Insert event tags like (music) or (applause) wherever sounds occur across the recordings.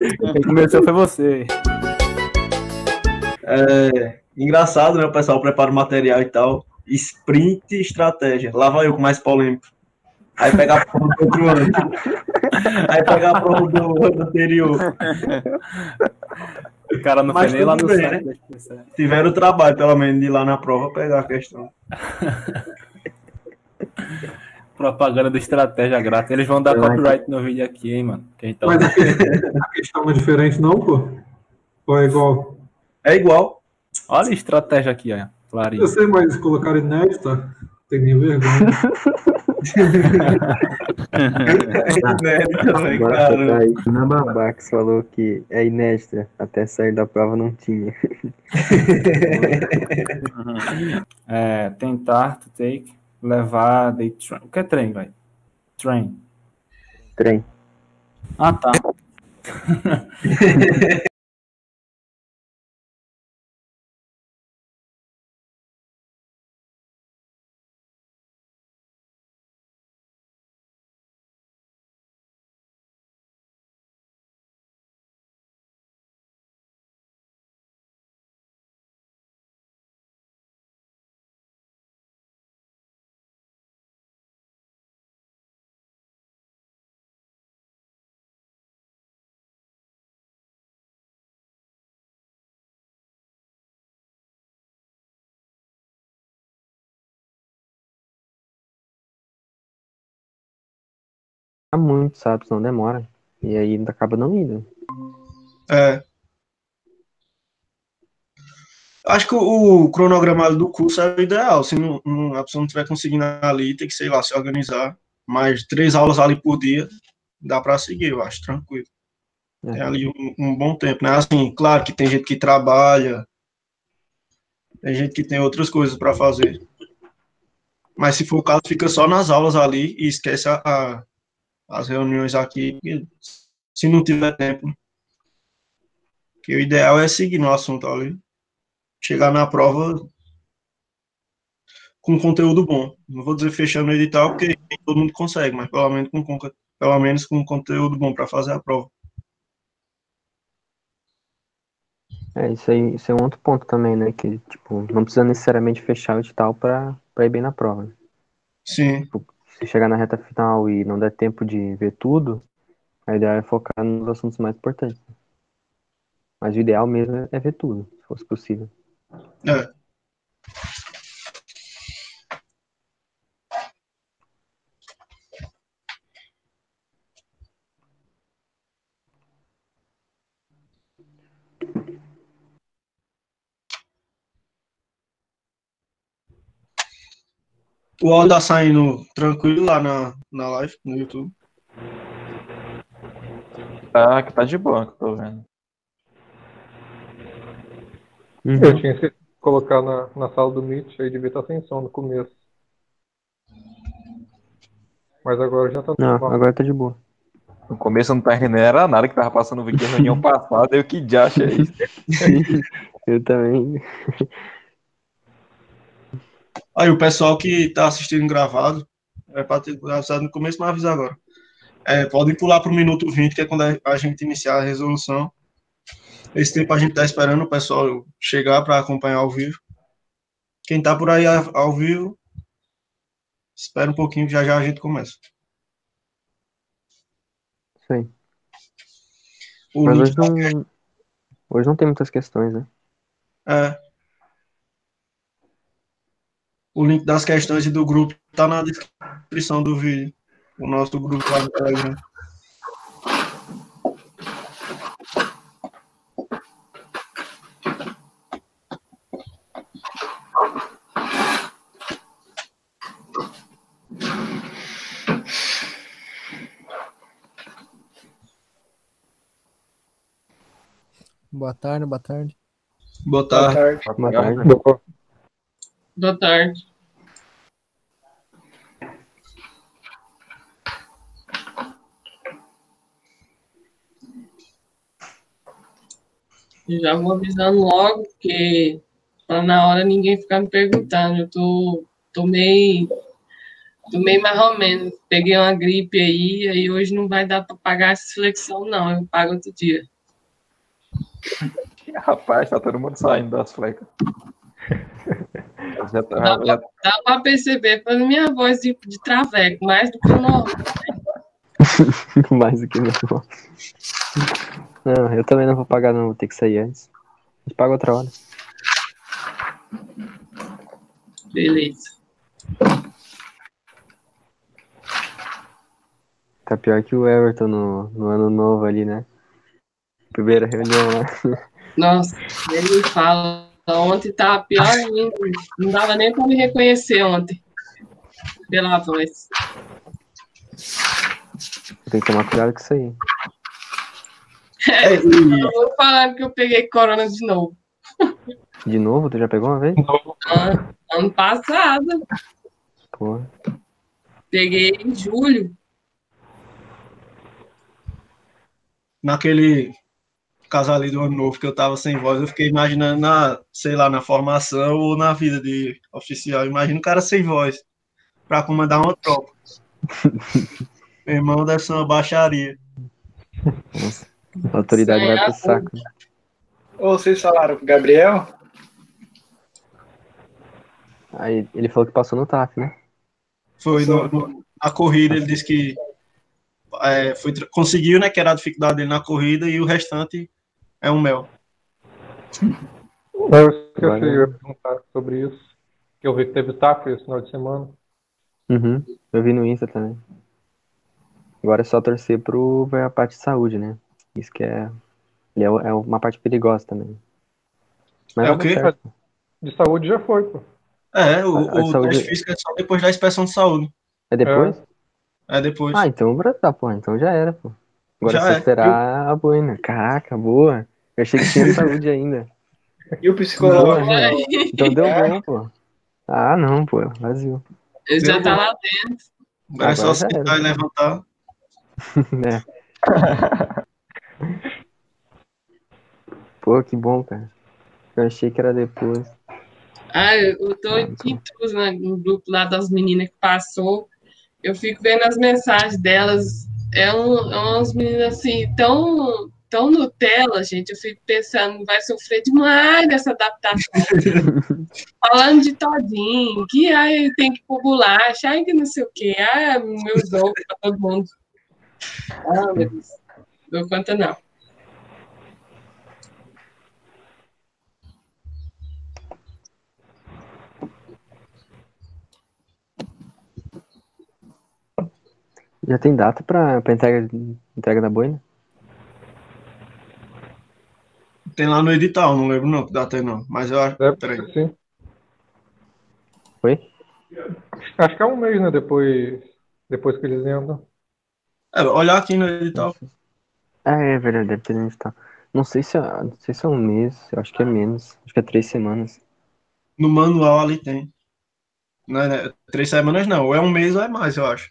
Quem começou foi você. É, engraçado, né? O pessoal prepara o material e tal. Sprint e estratégia. Lá vai eu com mais polêmico. Aí pega a prova do outro ano. Aí pega a prova do ano anterior. O cara não Mas foi nem lá no bem, site. né? Tiveram o trabalho, pelo menos, de ir lá na prova pegar a questão. Propaganda do Estratégia Grátis. Eles vão dar copyright no vídeo aqui, hein, mano. Quem tá Mas a questão, a questão não é diferente, não, pô? Ou é igual? É igual. Olha a estratégia aqui, ó. Clarinho. Eu sei, mas colocaram inédita. Tem nem vergonha. É, tá aí. Na Babax falou que é inédita. Até sair da prova não tinha. (laughs) É, tentar to take, levar, day train. O que é trem, velho? Train. Trem. Ah, tá. (laughs) muito, sabe? Senão demora. E aí acaba não indo. É. Acho que o, o cronograma do curso é o ideal. Se não, não- a pessoa não estiver conseguindo ali, tem que, sei lá, se organizar. Mas três aulas ali por dia, dá para seguir, eu acho, tranquilo. É. Tem ali um, um bom tempo, né? Assim, claro que tem gente que trabalha, tem gente que tem outras coisas para fazer. Mas se for o caso, fica só nas aulas ali e esquece a, a- as reuniões aqui, se não tiver tempo. Que o ideal é seguir no assunto ali. Chegar na prova com conteúdo bom. Não vou dizer fechando o edital, porque todo mundo consegue, mas pelo menos com, pelo menos com conteúdo bom para fazer a prova. É, isso aí, isso é um outro ponto também, né? Que, tipo, não precisa necessariamente fechar o edital pra ir bem na prova. Sim, Se chegar na reta final e não der tempo de ver tudo, a ideia é focar nos assuntos mais importantes. Mas o ideal mesmo é- ver tudo, se fosse possível. é. O áudio tá saindo tranquilo lá na, na live, no YouTube. Tá, que tá de boa, que eu tô vendo. Eu tinha de colocar na, na sala do Meet, aí devia estar sem som no começo. Mas agora já tá Não, normal. agora tá de boa. No começo eu não tava entendendo era nada que tava passando o vídeo reunião (laughs) passada, eu que já achei isso. (laughs) Eu também. Aí o pessoal que tá assistindo gravado, é para ter avisado no começo, mas avisa agora. É, podem pular pro minuto 20, que é quando a gente iniciar a resolução. Esse tempo a gente tá esperando o pessoal chegar para acompanhar ao vivo. Quem tá por aí ao vivo, espera um pouquinho, já já a gente começa. Aí. O Mas hoje não, hoje não tem muitas questões, né? É. O link das questões e do grupo tá na descrição do vídeo. O nosso grupo lá no Telegram. Boa tarde, boa tarde. Boa tarde. Boa tarde. Boa. Boa tarde. Já vou avisando logo, porque pra na hora ninguém ficar me perguntando. Eu tô, tô meio Tomei mais ou menos. Peguei uma gripe aí, aí hoje não vai dar para pagar essa flexão, não. Eu pago outro dia. (laughs) Rapaz, tá todo mundo saindo das flecas. (laughs) Já tá, Dá já, Dá para perceber pela minha voz de, de traveco, mais do que o normal. (laughs) Mais do que normal. Não, eu também não vou pagar, não. Vou ter que sair antes. A gente paga outra hora. Beleza. Tá pior que o Everton no, no ano novo ali, né? Primeira reunião lá. Nossa, ele me fala. Ontem tava pior ainda. Não dava nem para me reconhecer ontem. Pela voz. Tem que tomar cuidado com isso aí. É, e- Eu vou falando que eu peguei corona de novo. De novo? Tu já pegou uma vez? Ah, ano passado. Pô. Peguei em julho. naquele caso ali do ano novo que eu tava sem voz, eu fiquei imaginando na, sei lá, na formação ou na vida de oficial. Imagina o cara sem voz pra comandar uma tropa. (laughs) Meu irmão deve ser uma baixaria. A autoridade vai pro saco. Ô, vocês falaram com o Gabriel? Aí ele falou que passou no TAF, né? Foi no- no- na corrida, ele disse que é, foi, conseguiu, né, que era a dificuldade dele na corrida e o restante é um mel. Eu esqueci Agora- eu ia perguntar sobre isso. Que eu vi que teve TAF esse final de semana. Uhum. Eu vi no Insta também. Agora é só torcer pro ver a parte de saúde, né? Isso que é. ele É é uma parte perigosa também. Mas É o quê? certo. De saúde já foi, pô. É, o, A- a o saúde- teste físico é só depois da inspeção de saúde. É depois? É depois. Ah, então tá, pô. Então já era, pô. Agora Já é é. esperar a boina. Caraca, boa. Eu achei que tinha (laughs) saúde ainda. E o psicológico? Boa, (laughs) Então deu bom, pô. Ah, não, pô. Vazio. Ele já tá bom. lá dentro. Agora é só sentar e levantar. né? (laughs) Pô, que bom, cara. Eu achei que era depois. Ah, eu tô de intruso né, no grupo lá das meninas que passou. Eu fico vendo as mensagens delas. É, um, é umas meninas assim, tão, tão Nutella, gente. Eu fico pensando, vai sofrer demais dessa adaptação. (laughs) Falando de todinho, que ai, tem que pôr bolacha, ai, que não sei o quê. Ah, meus ovos pra todo mundo. Ah, meu Deus. Conta, não. Já tem data pra, pra entrega, entrega da boina? Tem lá no edital, não lembro não que data é não. Mas eu acho. Peraí. ser sim. Foi? Acho que é um mês, né? Depois, depois que eles entram. É, olhar aqui no edital. Ah, é verdade, deve ter no edital. Não sei se é, não sei se é um mês, eu acho que é menos. Acho que é três semanas. No manual ali tem. Não é, né, três semanas não. Ou é um mês ou é mais, eu acho.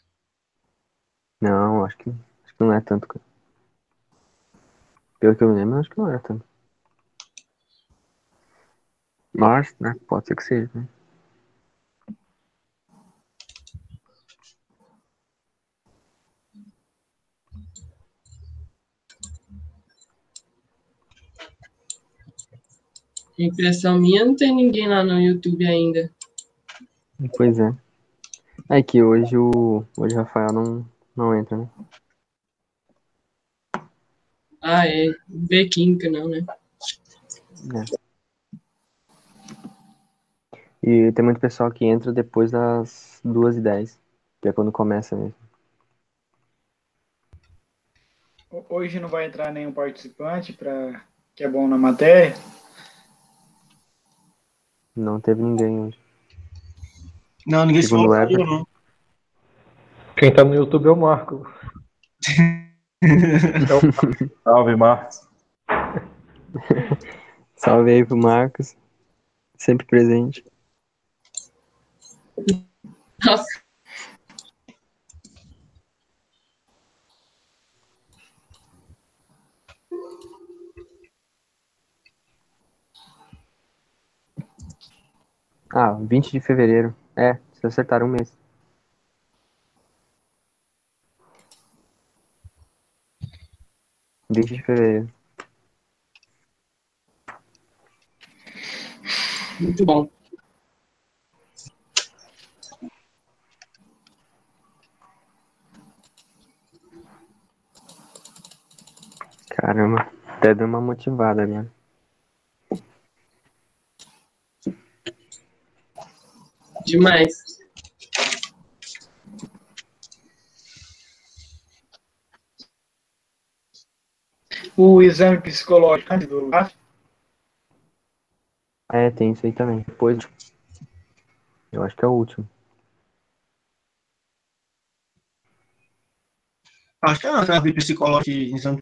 Não, acho que, acho que não é tanto. cara. Pelo que eu me lembro, acho que não era tanto. Mas, né? Pode ser que seja, né? Impressão minha, não tem ninguém lá no YouTube ainda. Pois é. É que hoje o, hoje o Rafael não, não entra, né? Ah, é. Vê química, não, né? E tem muito pessoal que entra depois das duas e dez, que é quando começa mesmo. Hoje não vai entrar nenhum participante pra... que é bom na matéria. Não teve ninguém hoje. Não, ninguém se falou não. Quem tá no YouTube é o Marco. (laughs) É o Marco. Salve, Marcos. (laughs) Salve aí pro Marcos. Sempre presente. Nossa, Ah, 20 de fevereiro. É, se acertaram um mês. Vinte de fevereiro. Muito bom. Caramba, até deu uma motivada, né? Demais. O exame psicológico antes do É, tem isso aí também. Depois. Eu acho que é o último. Acho que é psicológica em exame.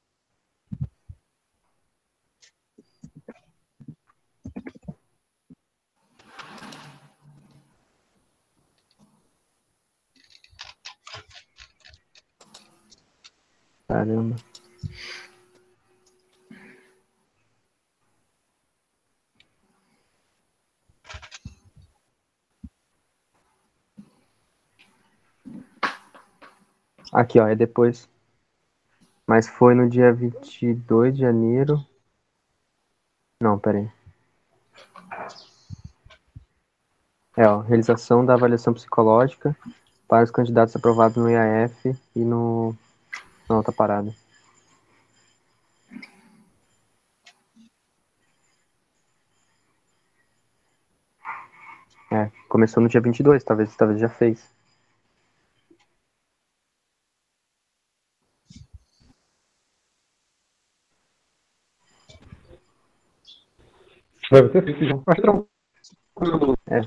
Caramba. Aqui, ó, é depois. Mas foi no dia 22 de janeiro. Não, pera aí. É, ó, realização da avaliação psicológica para os candidatos aprovados no IAF e no na outra parada. É, começou no dia 22, talvez, talvez já fez. Deve ter feito já. Mas tranquilo. É.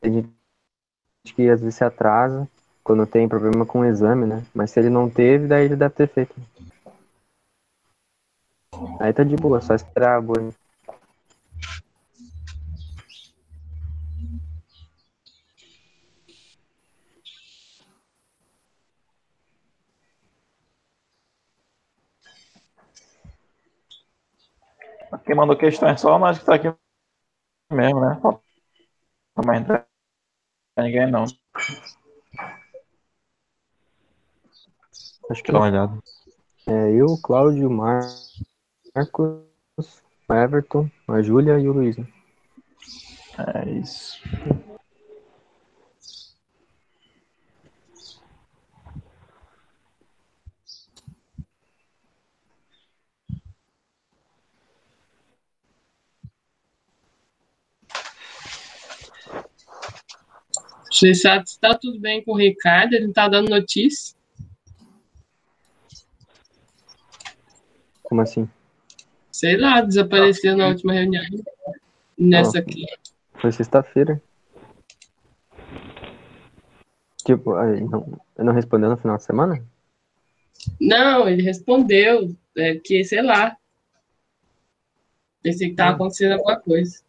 Tem gente que às vezes se atrasa quando tem problema com o exame, né? Mas se ele não teve, daí ele deve ter feito. Aí tá de boa, só esperar a boa. Quem mandou questão é só nós que tá aqui mesmo, né? Não vai entrar ninguém não. Acho que Dá uma olhada. é eu, Cláudio, Mar... Marcos, o Everton, a Júlia e o Luiz. né? É isso. Você sabe se tá tudo bem com o Ricardo, ele não tá dando notícia. Como assim? Sei lá, desapareceu na última reunião. Nessa aqui. Foi sexta-feira. Tipo, aí, não, não respondeu no final de semana? Não, ele respondeu é, que, sei lá. Pensei que tava acontecendo alguma coisa.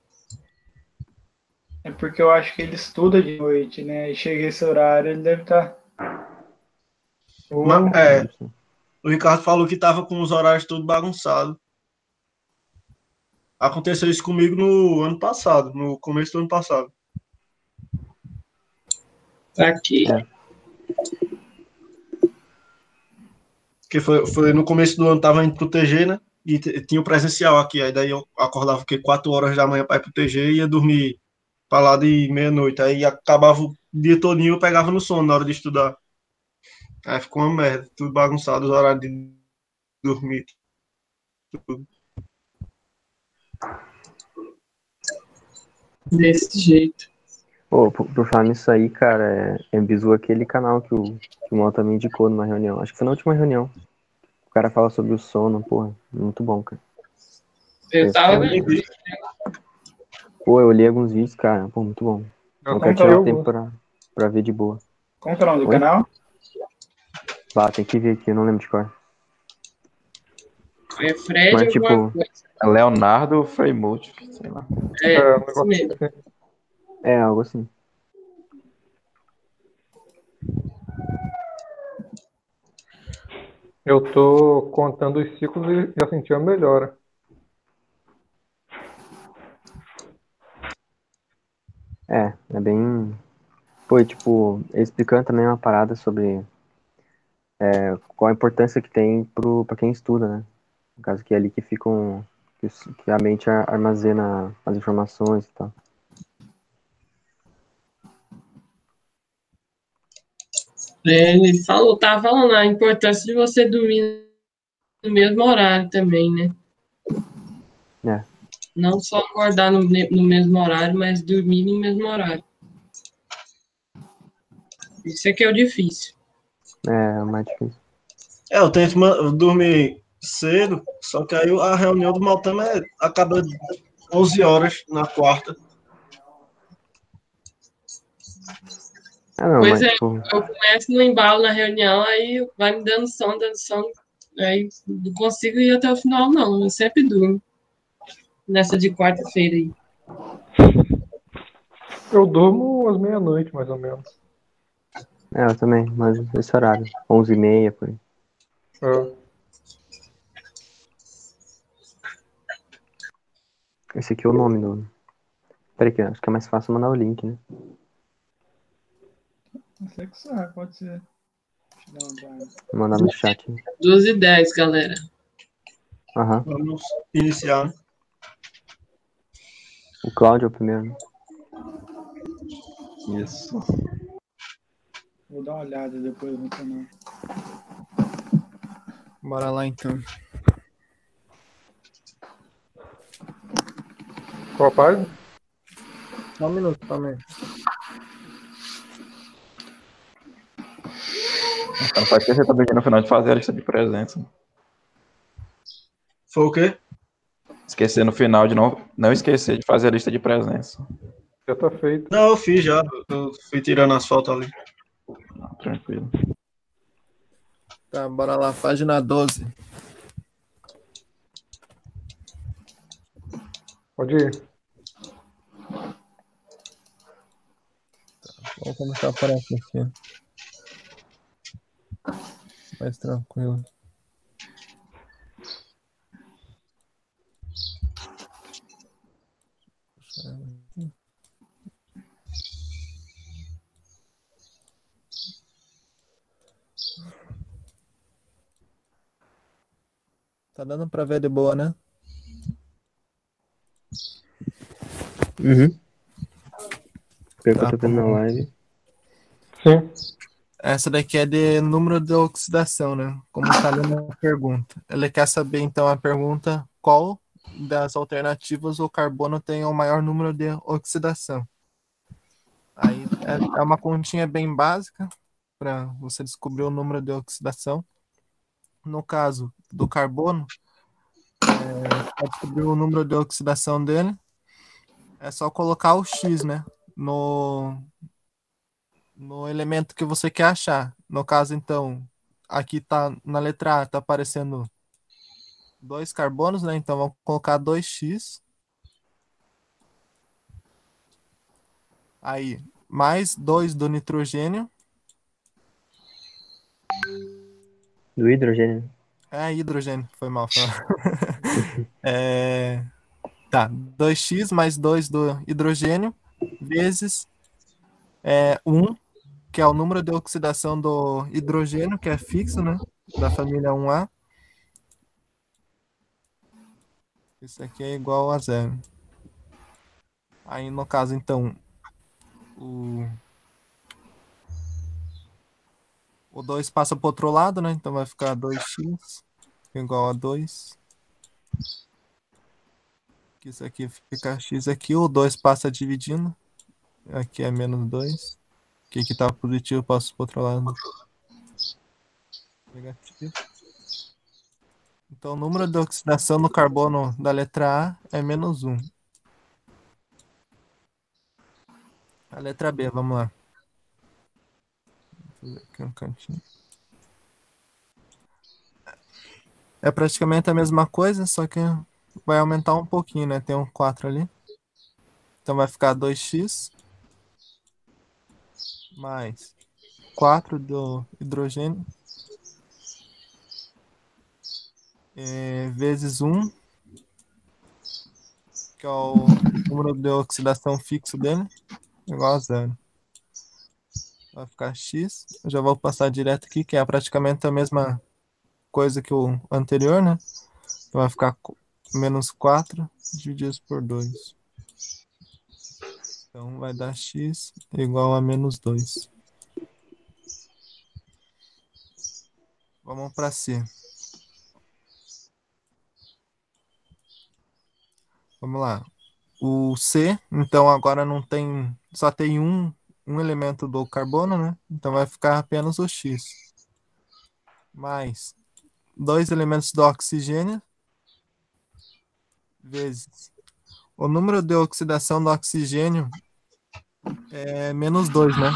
É porque eu acho que ele estuda de noite, né? E chega esse horário, ele deve estar. Mas, é, o Ricardo falou que tava com os horários tudo bagunçado. Aconteceu isso comigo no ano passado, no começo do ano passado. Tá aqui. É. Que foi, foi no começo do ano, tava indo pro TG, né? E tinha o presencial aqui. Aí daí eu acordava que 4 horas da manhã para ir pro TG e ia dormir pra lá de meia-noite. Aí acabava o dia todinho, eu pegava no sono na hora de estudar. Aí ficou uma merda, tudo bagunçado, os horários de dormir. Tudo. Desse jeito. Pô, por, por falar nisso aí, cara, é, é Bizu aquele canal que o, que o Mota me indicou numa reunião. Acho que foi na última reunião. O cara fala sobre o sono, porra, muito bom, cara. Eu tava Esse vendo. Pô, eu olhei alguns vídeos, cara, pô, muito bom. Eu comprei tirar alguns. tempo pra, pra ver de boa. Como que é o nome do Oi? canal? Lá, tem que ver aqui, eu não lembro de cor. Foi Fred Mas, tipo, coisa. Leonardo Freimut, sei lá. É, É, assim. É, algo assim. Eu tô contando os ciclos e já senti a melhora. É, é bem. E, tipo, explicando também uma parada sobre é, qual a importância que tem para quem estuda, né? No caso que é ali que ficam, que, que a mente ar- armazena as informações e tal. É, ele falou, tava falando a importância de você dormir no mesmo horário também, né? É. Não só acordar no, no mesmo horário, mas dormir no mesmo horário. Isso é que é o difícil. É, mais difícil. É, eu tento dormir cedo, só que aí a reunião do Maltama é, acaba 11 horas na quarta. Ah, não, Pois mas é. tipo, Eu começo no embalo na reunião, aí vai me dando sono, dando sono. Aí não consigo ir até o final, não. Eu sempre durmo. Nessa de quarta-feira aí. Eu durmo às meia-noite, mais ou menos. É, eu também, mas esse horário, 11 e meia, por aí. É. Esse aqui é o nome do... Peraí que acho que é mais fácil mandar o link, né? Você que sabe, pode ser. Vou mandar no chat. 12 e 10, galera. Aham. Vamos iniciar. O Cláudio é o primeiro, né? Isso. Vou dar uma olhada depois no canal. Bora lá então. Qual a página? Só um minuto também. Então, faz que você tá pedindo no final de fazer a lista de presença. Foi o quê? Esquecer no final de não, não esquecer de fazer a lista de presença. Já tá feito. Não, eu fiz já. Eu fui tirando as fotos ali. Não, tranquilo. Tá, bora lá, página 12. Pode ir. Vamos começar por aqui. aqui. Mais tranquilo. Tá dando pra ver de boa, né? Uhum. Pelo que Tá eu tô vendo na live. Sim. Essa daqui é de número de oxidação, né? Como tá ali na pergunta. Ele quer saber, então, a pergunta qual das alternativas o carbono tem o maior número de oxidação. Aí é, é uma continha bem básica para você descobrir o número de oxidação. No caso do carbono, é, para descobrir o número de oxidação dele, é só colocar o X, né? No, no elemento que você quer achar. No caso, então, aqui tá na letra A, tá aparecendo dois carbonos, né? Então vamos colocar 2x. Aí, mais 2 do nitrogênio. Do hidrogênio. É hidrogênio, foi mal. (laughs) É, tá, 2x mais 2 do hidrogênio vezes é, 1, que é o número de oxidação do hidrogênio, que é fixo, né? Da família 1A. Isso aqui é igual a zero. Aí, no caso, então, o, o 2 passa para o outro lado, né? Então vai ficar 2x igual a 2. Isso aqui fica x aqui, o 2 passa dividindo. Aqui é menos 2. Aqui que tá positivo, passa para o outro lado. Negativo. Então o número de oxidação no carbono da letra A é menos 1. A letra B, vamos lá. Fazer aqui um cantinho. É praticamente a mesma coisa, só que vai aumentar um pouquinho, né? Tem um 4 ali. Então vai ficar 2x mais 4 do hidrogênio é, vezes 1, que é o número de oxidação fixo dele, igual a zero. Vai ficar x. Eu já vou passar direto aqui, que é praticamente a mesma coisa que o anterior, né? Então vai ficar menos 4 dividido por 2. Então vai dar x igual a menos 2. Vamos para C. Vamos lá. O C, então agora não tem, só tem um, um elemento do carbono, né? Então vai ficar apenas o X. Mais dois elementos do oxigênio vezes o número de oxidação do oxigênio é menos 2, né?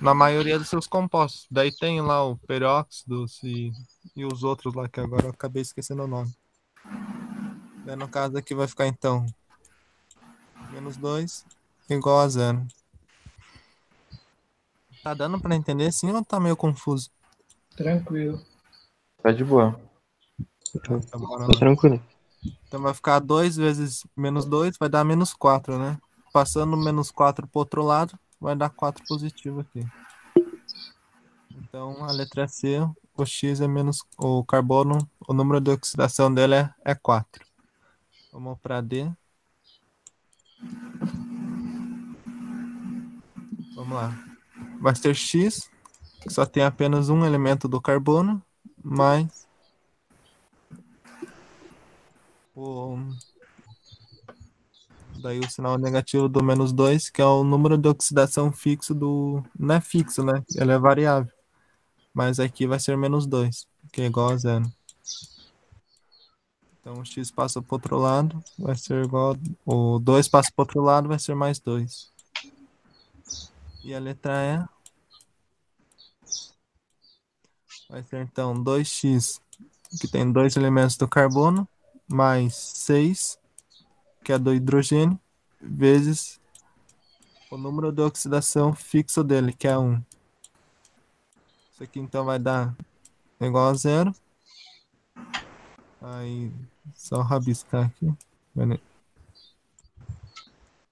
Na maioria dos seus compostos. Daí tem lá o peróxido e, e os outros lá que agora eu acabei esquecendo o nome. Daí no caso aqui vai ficar então menos 2 igual a zero. Tá dando pra entender sim ou tá meio confuso? Tranquilo. Tá de boa. Tá bom, Tá tranquilo. Então vai ficar 2 vezes menos 2, vai dar menos 4, né? Passando menos 4 pro outro lado, vai dar 4 positivo aqui. Então a letra C, o X é menos. O carbono, o número de oxidação dele é, é 4. Vamos para D. Vamos lá. Vai ser X, que só tem apenas um elemento do carbono, mais o daí o sinal negativo do menos 2, que é o número de oxidação fixo do. Não é fixo, né? Ele é variável. Mas aqui vai ser menos 2, que é igual a zero. Então o x passa para o outro lado, vai ser igual. O 2 passa para o outro lado, vai ser mais 2. E a letra E vai ser então 2x, que tem dois elementos do carbono, mais 6, que é do hidrogênio, vezes o número de oxidação fixo dele, que é 1. Isso aqui então vai dar igual a zero. Aí, só rabiscar aqui.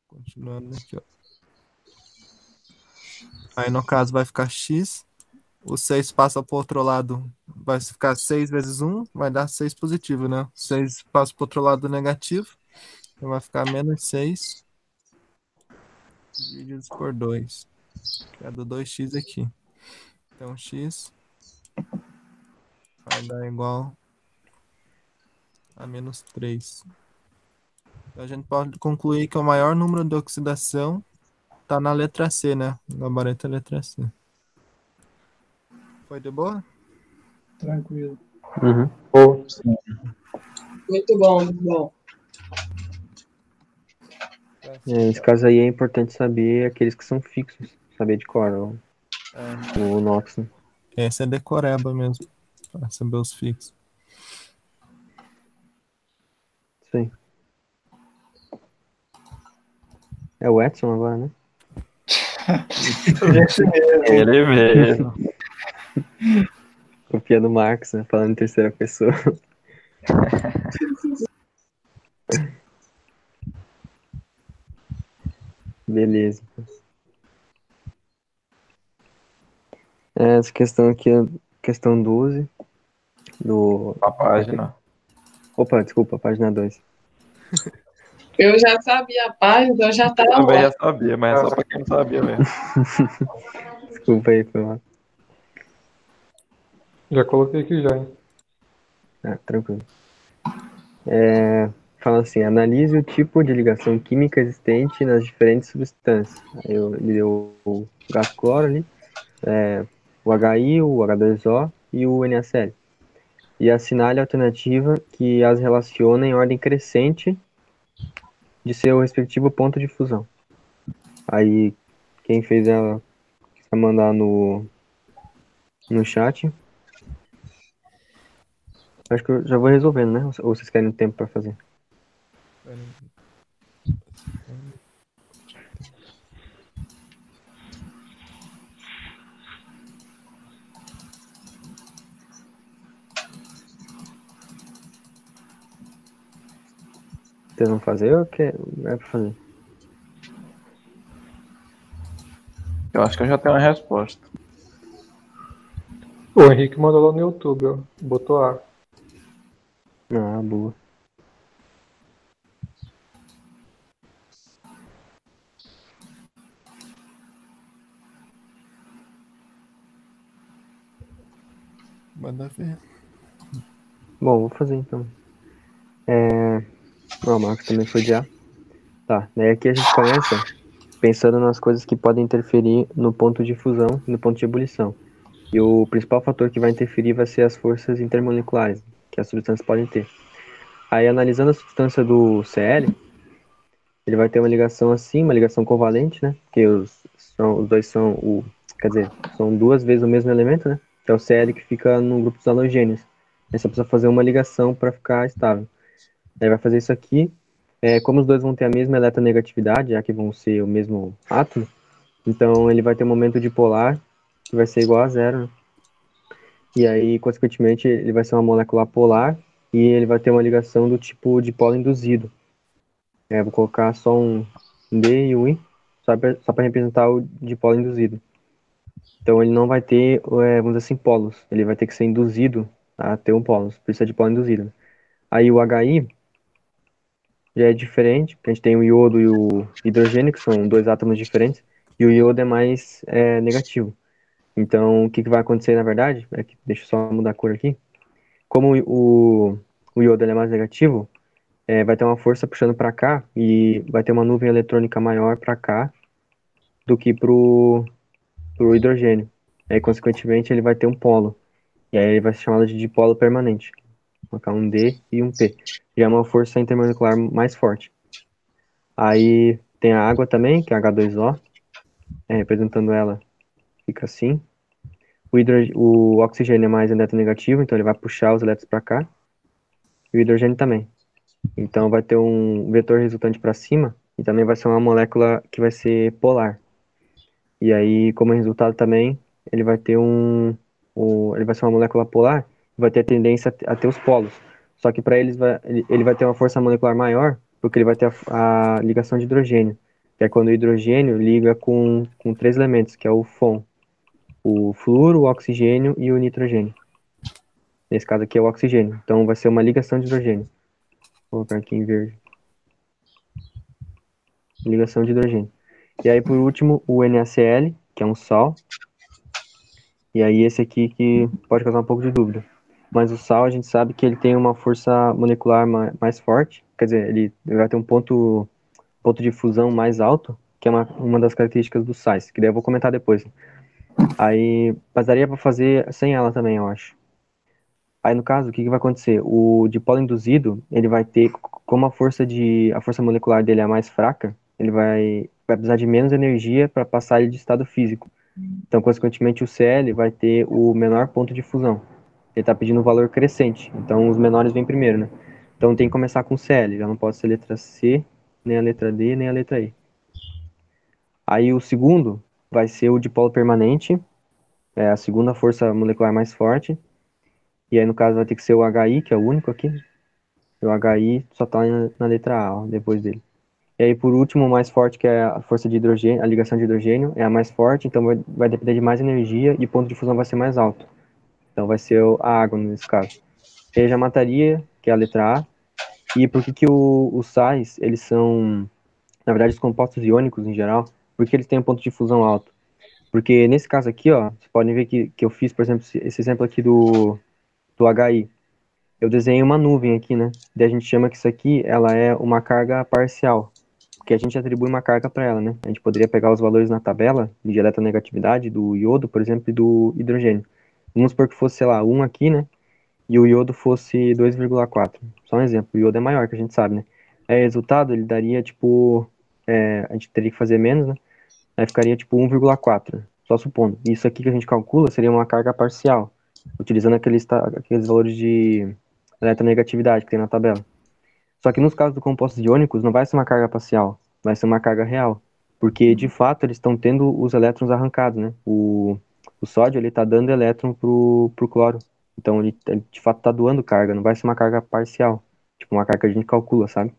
Continuando aqui, ó. Aí no caso vai ficar x. O 6 passa para o outro lado, vai ficar 6 vezes 1, vai dar 6 positivo, né? 6 passa para o outro lado negativo, então vai ficar menos 6 divididos por 2, que é do 2x aqui. Então x vai dar igual a menos 3. Então a gente pode concluir que o maior número de oxidação está na letra C, né? Gabarito é letra C. Foi de boa? Tranquilo. Uhum. Muito bom, muito bom. É, nesse caso aí é importante saber aqueles que são fixos, saber de cor, o, É, o NOx. né? esse é decoreba mesmo, para saber os fixos. Aí. É o Edson agora, né? Ele mesmo. Copia do Marcos, né? Falando em terceira pessoa. Beleza. É, Essa questão aqui é questão 12 do. A página. Opa, desculpa, página 2. Eu já sabia a página, eu já estava Também lá. já sabia, mas é só pra quem não sabia mesmo. (laughs) Desculpa aí, foi mal. Já coloquei aqui já, hein? Ah, tranquilo. É, fala assim, analise o tipo de ligação química existente nas diferentes substâncias. Aí eu, ele deu o gás cloro ali, é, o HI, o H2O e o NaCl. E assinale a alternativa que as relaciona em ordem crescente de seu respectivo ponto de fusão. Aí, quem fez ela, quiser mandar no, no chat, Acho que eu já vou resolvendo, né? Ou vocês querem tempo pra fazer? Vocês vão fazer ou quer... é pra fazer? Eu acho que eu já tenho a resposta. O Henrique mandou lá no YouTube, ó. Botou A. Ah, boa. Manda ver. Bom, vou fazer então. É... Ó, o Marcos também foi de A. Tá, daí aqui a gente começa pensando nas coisas que podem interferir no ponto de fusão e no ponto de ebulição. E o principal fator que vai interferir vai ser as forças intermoleculares que as substâncias podem ter. Aí, analisando a substância do Cl, ele vai ter uma ligação assim, uma ligação covalente, né? Porque os, são, os dois são o, quer dizer, são duas vezes o mesmo elemento, né? Que é o Cl que fica no grupo dos halogênios. Aí você precisa fazer uma ligação para ficar estável. Aí vai fazer isso aqui. É, como os dois vão ter a mesma eletronegatividade, já que vão ser o mesmo átomo, então ele vai ter um momento dipolar que vai ser igual a zero. Né? E aí, consequentemente, ele vai ser uma molécula polar e ele vai ter uma ligação do tipo dipolo induzido. É, vou colocar só um D e um I, só para representar o dipolo induzido. Então ele não vai ter, é, vamos dizer assim, polos. Ele vai ter que ser induzido a ter um polo. Por isso é dipolo induzido. Aí o HI já é diferente, porque a gente tem o iodo e o hidrogênio, que são dois átomos diferentes, e o iodo é mais é, negativo. Então, o que, que vai acontecer, na verdade, é que, deixa eu só mudar a cor aqui, como o, o iodo é mais negativo, é, vai ter uma força puxando para cá, e vai ter uma nuvem eletrônica maior para cá, do que pro, pro hidrogênio. Aí, consequentemente, ele vai ter um polo, e aí ele vai ser chamado de dipolo permanente. Colocar um D e um P já é uma força intermolecular mais forte. Aí tem a água também, que é H2O, é, representando ela, fica assim. O, hidro... o oxigênio é mais eletronegativo, então ele vai puxar os elétrons para cá. E o hidrogênio também. Então vai ter um vetor resultante para cima e também vai ser uma molécula que vai ser polar. E aí, como resultado também, ele vai ter um, um ele vai ser uma molécula polar, vai ter tendência a ter os polos. Só que para eles vai, ele vai ter uma força molecular maior, porque ele vai ter a, a, ligação de hidrogênio, que é quando o hidrogênio liga com, com três elementos, que é o FON, o flúor, o oxigênio e o nitrogênio. Nesse caso aqui é o oxigênio. Então vai ser uma ligação de hidrogênio. Vou colocar aqui em verde. Ligação de hidrogênio. E aí, por último, o NaCl, que é um sal. E aí, esse aqui que pode causar um pouco de dúvida mas o sal a gente sabe que ele tem uma força molecular mais forte, quer dizer, ele vai ter um ponto, ponto de fusão mais alto, que é uma, uma das características dos sais, que daí eu vou comentar depois. Aí, mas daria para fazer sem ela também, eu acho. Aí no caso, o que, que vai acontecer? O dipolo induzido, ele vai ter, como a força de a força molecular dele é mais fraca, ele vai, vai precisar de menos energia para passar ele de estado físico. Então, consequentemente, o Cl vai ter o menor ponto de fusão ele está pedindo um valor crescente. Então, os menores vêm primeiro, né? Então, tem que começar com CL. Já não pode ser letra C, nem a letra D, nem a letra E. Aí, o segundo vai ser o dipolo permanente. É a segunda força molecular mais forte. E aí, no caso, vai ter que ser o HI, que é o único aqui. O HI só está na letra A, ó, depois dele. E aí, por último, o mais forte, que é a força de hidrogênio, a ligação de hidrogênio, é a mais forte, então vai, vai depender de mais energia e o ponto de fusão vai ser mais alto. Então vai ser a água nesse caso. Ele já mataria, que é a letra A. E por que, que o, os sais, eles são, na verdade, os compostos iônicos em geral, porque eles têm um ponto de fusão alto? Porque nesse caso aqui, ó, vocês podem ver que, que eu fiz, por exemplo, esse exemplo aqui do, do HI. Eu desenhei uma nuvem aqui, né? Daí a gente chama que isso aqui, ela é uma carga parcial, porque a gente atribui uma carga para ela, né? A gente poderia pegar os valores na tabela de eletronegatividade do iodo, por exemplo, e do hidrogênio. Vamos supor que fosse, sei lá, 1 aqui, né? E o iodo fosse 2,4. Só um exemplo. O iodo é maior, que a gente sabe, né? Aí, resultado, ele daria, tipo... É, a gente teria que fazer menos, né? Aí ficaria, tipo, 1,4. Só supondo. Isso aqui que a gente calcula seria uma carga parcial. Utilizando aqueles, aqueles valores de eletronegatividade que tem na tabela. Só que nos casos dos compostos iônicos, não vai ser uma carga parcial. Vai ser uma carga real. Porque, de fato, eles estão tendo os elétrons arrancados, né? O o sódio ele está dando elétron pro, pro cloro. Então ele, ele de fato está doando carga, não vai ser uma carga parcial. Tipo, uma carga que a gente calcula, sabe?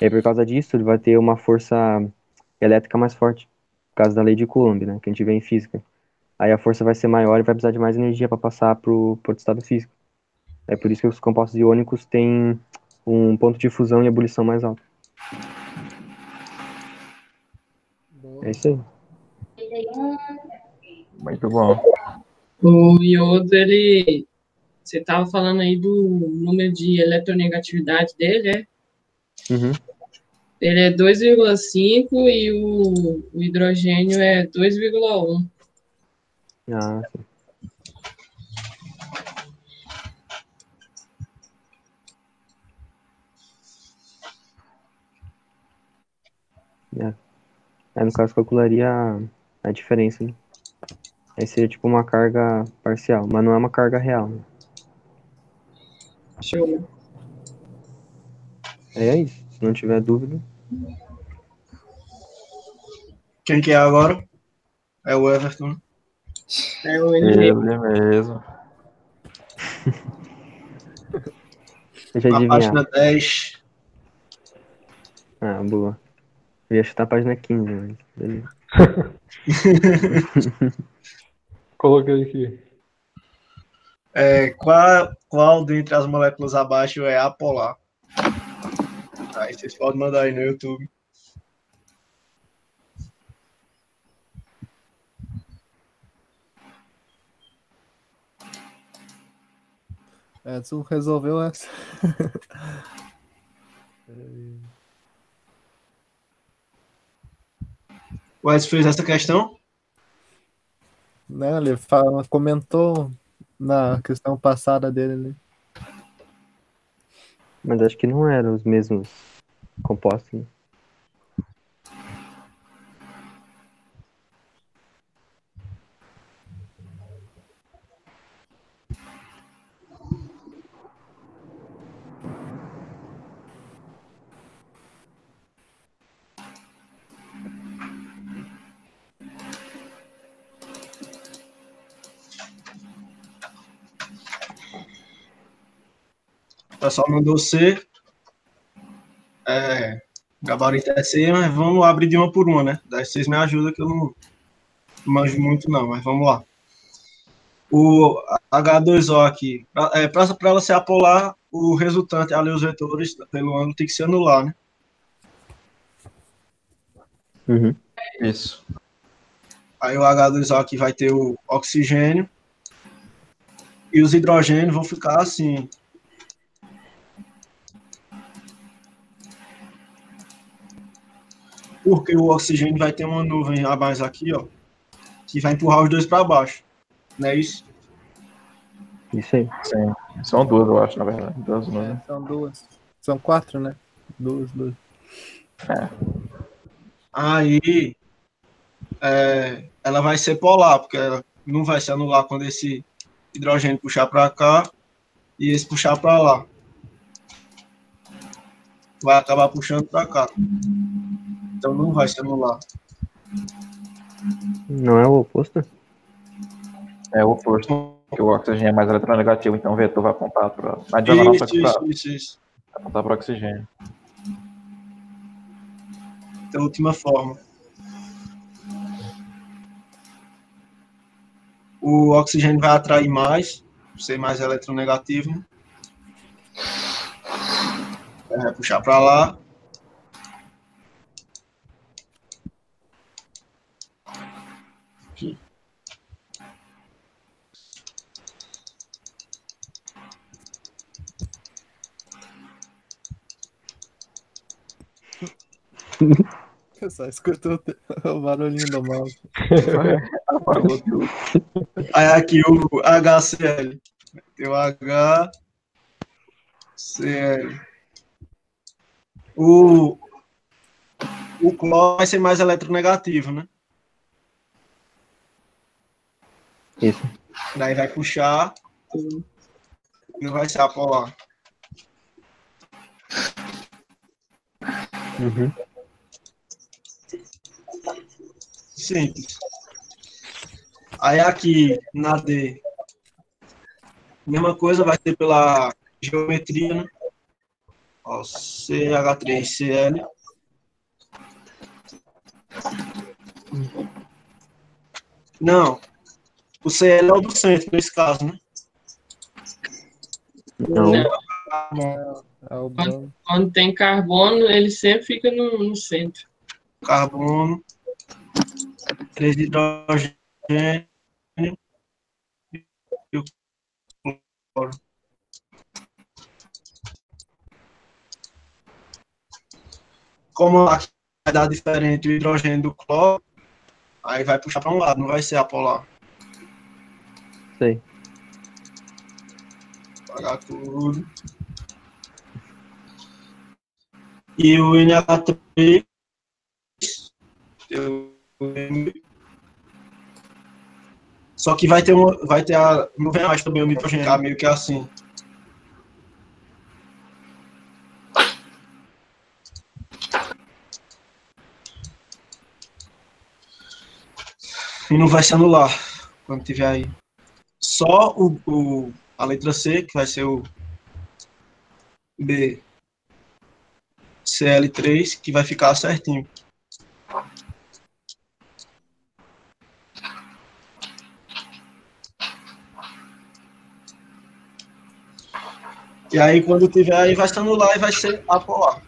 E aí, por causa disso, ele vai ter uma força elétrica mais forte. por causa da lei de Coulomb, né, que a gente vê em física. Aí a força vai ser maior e vai precisar de mais energia para passar pro, pro estado físico. É por isso que os compostos iônicos têm um ponto de fusão e ebulição mais alto. É isso aí. Muito bom. O iodo, ele. Você estava falando aí do número de eletronegatividade dele, é? Uhum. Ele é 2,5 e o, o hidrogênio é 2,1. Ah, sim. É. Aí, no caso, calcularia a, a diferença, né? Aí seria tipo uma carga parcial, mas não é uma carga real. Né? Show. É isso. Se não tiver dúvida. Quem que é agora? É o Everton. É o NG. Ele mesmo. Deixa eu adivinhar. página 10. Ah, boa. Eu ia chutar a página 15, mas beleza. (laughs) (laughs) Coloquei aqui. É, qual, qual dentre as moléculas abaixo é apolar? Aí vocês podem mandar aí no YouTube. É, tu resolveu essa. O Edson fez essa questão? Né, ele fala, comentou na questão passada dele ali. Mas acho que não eram os mesmos compostos. Né? Pessoal mandou C. É, gabarito é C, mas vamos abrir de uma por uma, né? Daí vocês me ajudam que eu não manjo muito não, mas vamos lá. O H2O aqui, pra- é, para ela ser apolar, o resultante ali, os vetores pelo ângulo tem que se anular, né? Uhum. Isso. Aí o H2O aqui vai ter o oxigênio. E os hidrogênios vão ficar assim. Porque o oxigênio vai ter uma nuvem a mais aqui, ó. Que vai empurrar os dois para baixo. Não é isso? Isso aí. Sim. São duas, eu acho, na verdade. Duas, né? É, são duas. São quatro, né? Duas, duas. Aí é, ela vai ser polar, porque ela não vai se anular quando esse hidrogênio puxar para cá e esse puxar para lá. Vai acabar puxando para cá. Então não vai se anular. Não é o oposto? É o oposto. Porque o oxigênio é mais eletronegativo, então o vetor vai apontar para. Na diagonal Isso, para isso, isso, isso. apontar para o oxigênio. Então, última forma. O oxigênio vai atrair mais, ser mais eletronegativo. Vai puxar para lá. Eu só escuto o (laughs) barulhinho do mouse. Apagou (laughs) tudo. Aí aqui o HCl. Tem o HCl. O, o cloro vai ser mais eletronegativo, né? Isso. Daí vai puxar. Não vai ser apolar. Uhum. Simples. Aí aqui na D. Mesma coisa vai ser pela geometria, né? Ó, CH3CL. Não. O Cl é o do centro, nesse caso, né? Não. Não. É o branco. Quando tem carbono, ele sempre fica no, no centro. Carbono. Três hidrogênio. E o cloro. Como aqui vai dar diferente o hidrogênio do cloro, aí vai puxar para um lado, não vai ser apolar. Sei. Apagar tudo. E o NH3 eu- só que vai ter uma, vai ter a não vem mais também o nitrogênio, tá meio que assim. E não vai se anular quando tiver aí. Só o, o a letra C, que vai ser o B CL3, que vai ficar certinho. E aí, quando tiver aí, vai se anular e vai ser apolar.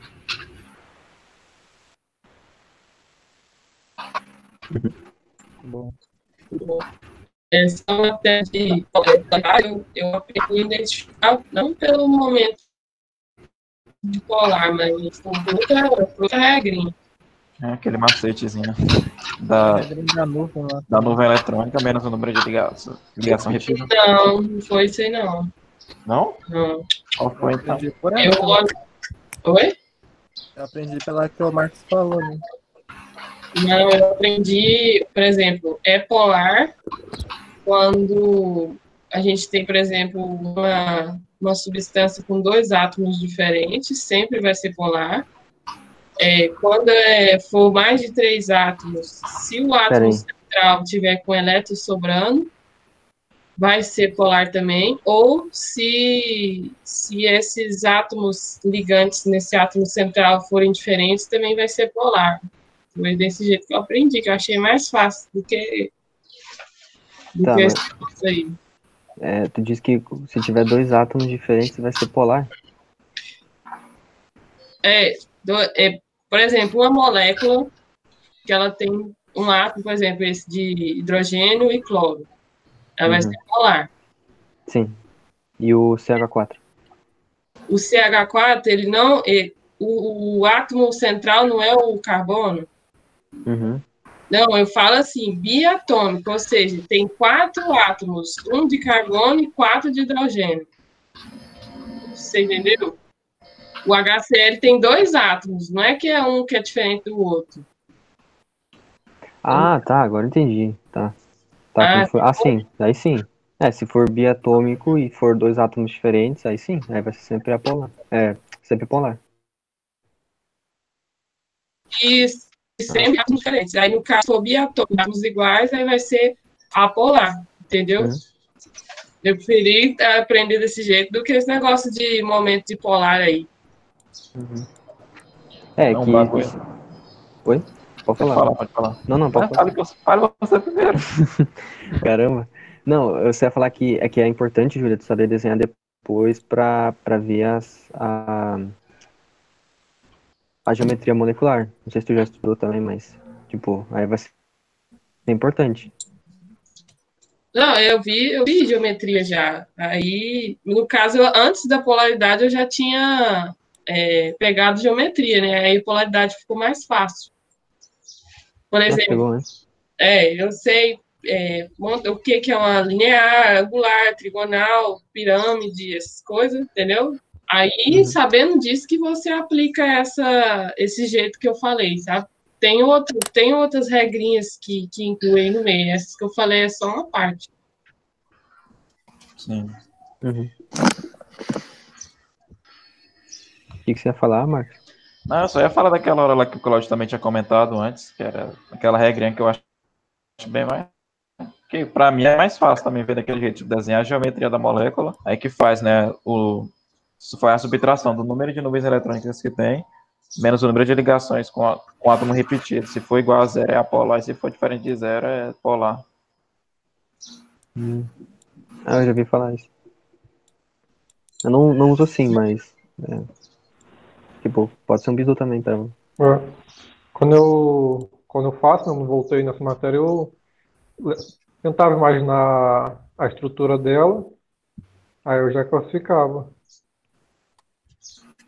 Bom. Essa matéria de eu, eu aprendi a identificar, não pelo momento de polar, mas com outra, outra regrinha. É aquele macetezinho da, Da nuvem lá. da nuvem eletrônica, menos o número de ligação, ligação repetida. Não, não foi isso aí, não. Não? não. Qual foi então? Aprendi por aí. Eu olho. Oi? Eu aprendi pela que o Marcos falou, né? Não, eu aprendi, por exemplo, é polar quando a gente tem, por exemplo, uma, uma substância com dois átomos diferentes, sempre vai ser polar. É, quando é, for mais de três átomos, se o átomo central tiver com elétrons sobrando, vai ser polar também. Ou se, se esses átomos ligantes nesse átomo central forem diferentes, também vai ser polar. Foi desse jeito que eu aprendi, que eu achei mais fácil do que, do Tá, que mas- esse aí. É, tu disse que se tiver dois átomos diferentes vai ser polar. É, do- é, por exemplo, uma molécula que ela tem um átomo, por exemplo, esse de hidrogênio e cloro. Ela vai Uhum. ser polar. Sim. E o CH4? O CH4, ele não. é- o, o átomo central não é o carbono. Uhum. Não, eu falo assim, biatômico, ou seja, tem quatro átomos, um de carbono e quatro de hidrogênio. Você entendeu? O HCl tem dois átomos, não é que é um que é diferente do outro. Ah, tá, agora entendi. Tá. Ah, ah, sim, aí sim. É, se for biatômico e for dois átomos diferentes, aí sim, aí vai ser sempre apolar. É, sempre polar. E sempre átomos diferentes. Aí, no caso, for biatômico, átomos iguais, aí vai ser apolar, entendeu? Uhum. Eu preferi aprender desse jeito do que esse negócio de momento de polar aí. É, Não, que. bagulho. Oi? Pode falar. falar, pode falar. Não, não, pode Ah, falar. fale, você, primeiro. (laughs) Caramba. Não, eu ia falar que é que é importante, Júlia, tu saber desenhar depois pra, pra ver as, a, a geometria molecular. Não sei se tu já estudou também, mas, tipo, aí vai ser importante. Não, eu vi, eu vi geometria já. Aí, no caso, eu- antes da polaridade, eu já tinha é, pegado geometria, né? Aí a polaridade ficou mais fácil. Por Ah, exemplo, né? É, eu sei é, monta- o que, que é uma linear, angular, trigonal, pirâmide, essas coisas, entendeu? Aí, Uhum. sabendo disso, que você aplica essa, esse jeito que eu falei, sabe? Tem, outro, tem outras regrinhas que, que incluem no meio. Essas que eu falei é só uma parte. Sim. Uhum. O que, que você ia falar, Marcos? Não, eu só ia falar daquela hora lá que o Claudio também tinha comentado antes, que era aquela regrinha que eu acho bem mais. Que pra mim é mais fácil também ver daquele jeito, tipo, desenhar a geometria da molécula, aí que faz, né, o. Foi a subtração do número de nuvens eletrônicas que tem menos o número de ligações com, a, com átomo repetido. Se for igual a zero, é apolar, e se for diferente de zero, é polar. Hum. Ah, eu já ouvi falar isso. Eu não, não uso assim, mas. é, tipo, pode ser um bizu também pra. É. Quando eu, quando eu faço, não voltei nessa matéria, eu tentava imaginar a estrutura dela, aí eu já classificava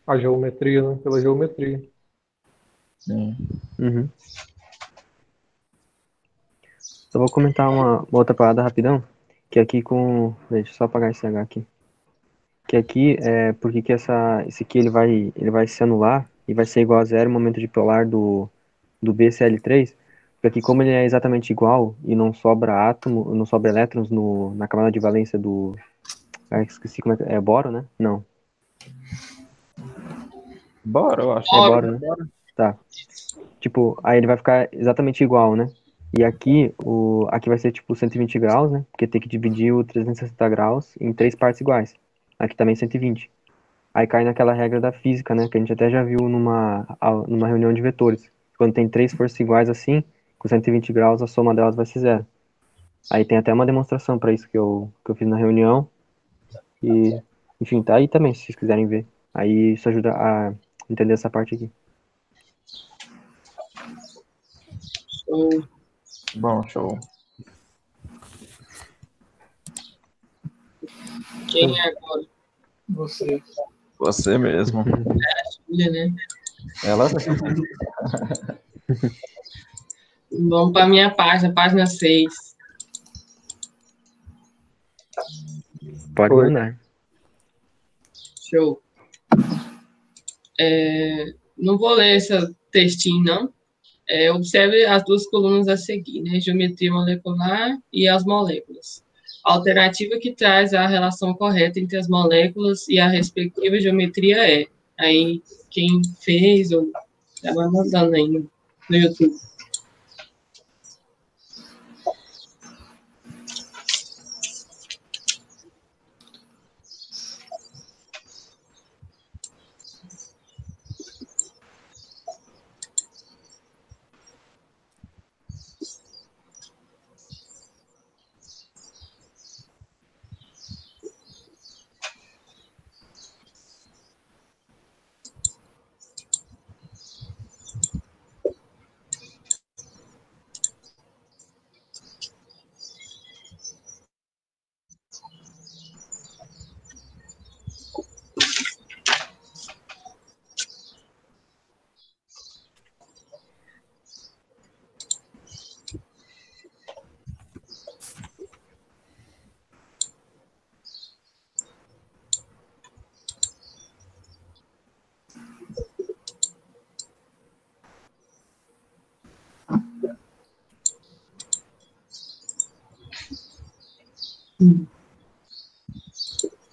a geometria, né, pela geometria. Sim. Uhum. Só vou comentar uma, uma outra parada rapidão. Que aqui com. Deixa eu só apagar esse H aqui. Que aqui é porque que essa, esse aqui ele vai, ele vai se anular e vai ser igual a zero o momento dipolar do, do BCl3. Porque aqui, como ele é exatamente igual e não sobra átomo, não sobra elétrons no, na camada de valência do. Ah, esqueci como é que é. Boro, né? Não. Bora, eu acho. É boro, né? Tá. Tipo, aí ele vai ficar exatamente igual, né? E aqui, o, aqui vai ser tipo 120 graus, né? Porque tem que dividir o 360 graus em três partes iguais. Aqui também 120. Aí cai naquela regra da física, né? Que a gente até já viu numa, numa reunião de vetores. Quando tem três forças iguais assim, com 120 graus, a soma delas vai ser zero. Aí tem até uma demonstração para isso que eu, que eu fiz na reunião. E, enfim, tá aí também, se vocês quiserem ver. Aí isso ajuda a entender essa parte aqui. Bom, show. Quem é agora? Você. Você mesmo. Júlia, né? Ela. Vamos para minha página, página 6. Pode Oi. mandar. Show. É, não vou ler esse textinho, não. É, observe as duas colunas a seguir, né? Geometria molecular e as moléculas. Alternativa que traz a relação correta entre as moléculas e a respectiva geometria é. Aí, quem fez, ou tá mandando aí no, no YouTube.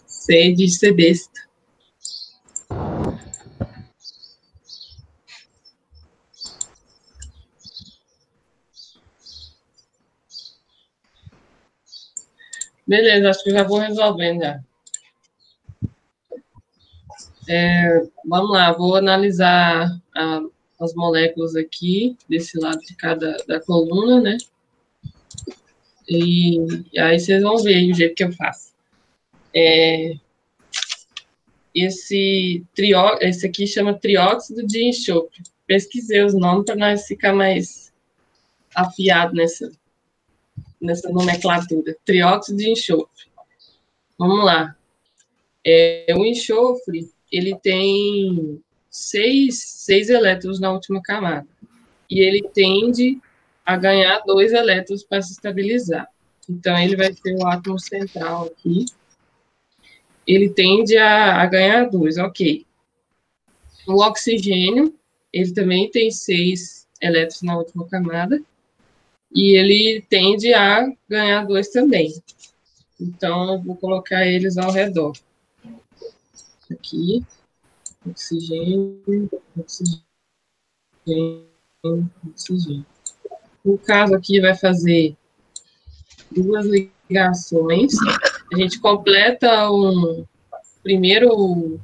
C de ser besta. Beleza, acho que já vou resolvendo já. É, vamos lá, vou analisar a- as moléculas aqui, desse lado de cada da coluna, né? E, aí vocês vão ver o jeito que eu faço. É, esse, trió, esse aqui chama trióxido de enxofre. Pesquisei os nomes para nós ficar mais afiado nessa, nessa nomenclatura. Trióxido de enxofre. Vamos lá. É, o enxofre, ele tem seis, seis elétrons na última camada. E ele tende a ganhar dois elétrons para se estabilizar. Então, ele vai ser o átomo central aqui. Ele tende a, a ganhar dois, ok. O oxigênio, ele também tem seis elétrons na última camada. E ele tende a ganhar dois também. Então, vou colocar eles ao redor. Aqui, oxigênio, oxigênio, oxigênio. No caso aqui, vai fazer duas ligações. A gente completa um primeiro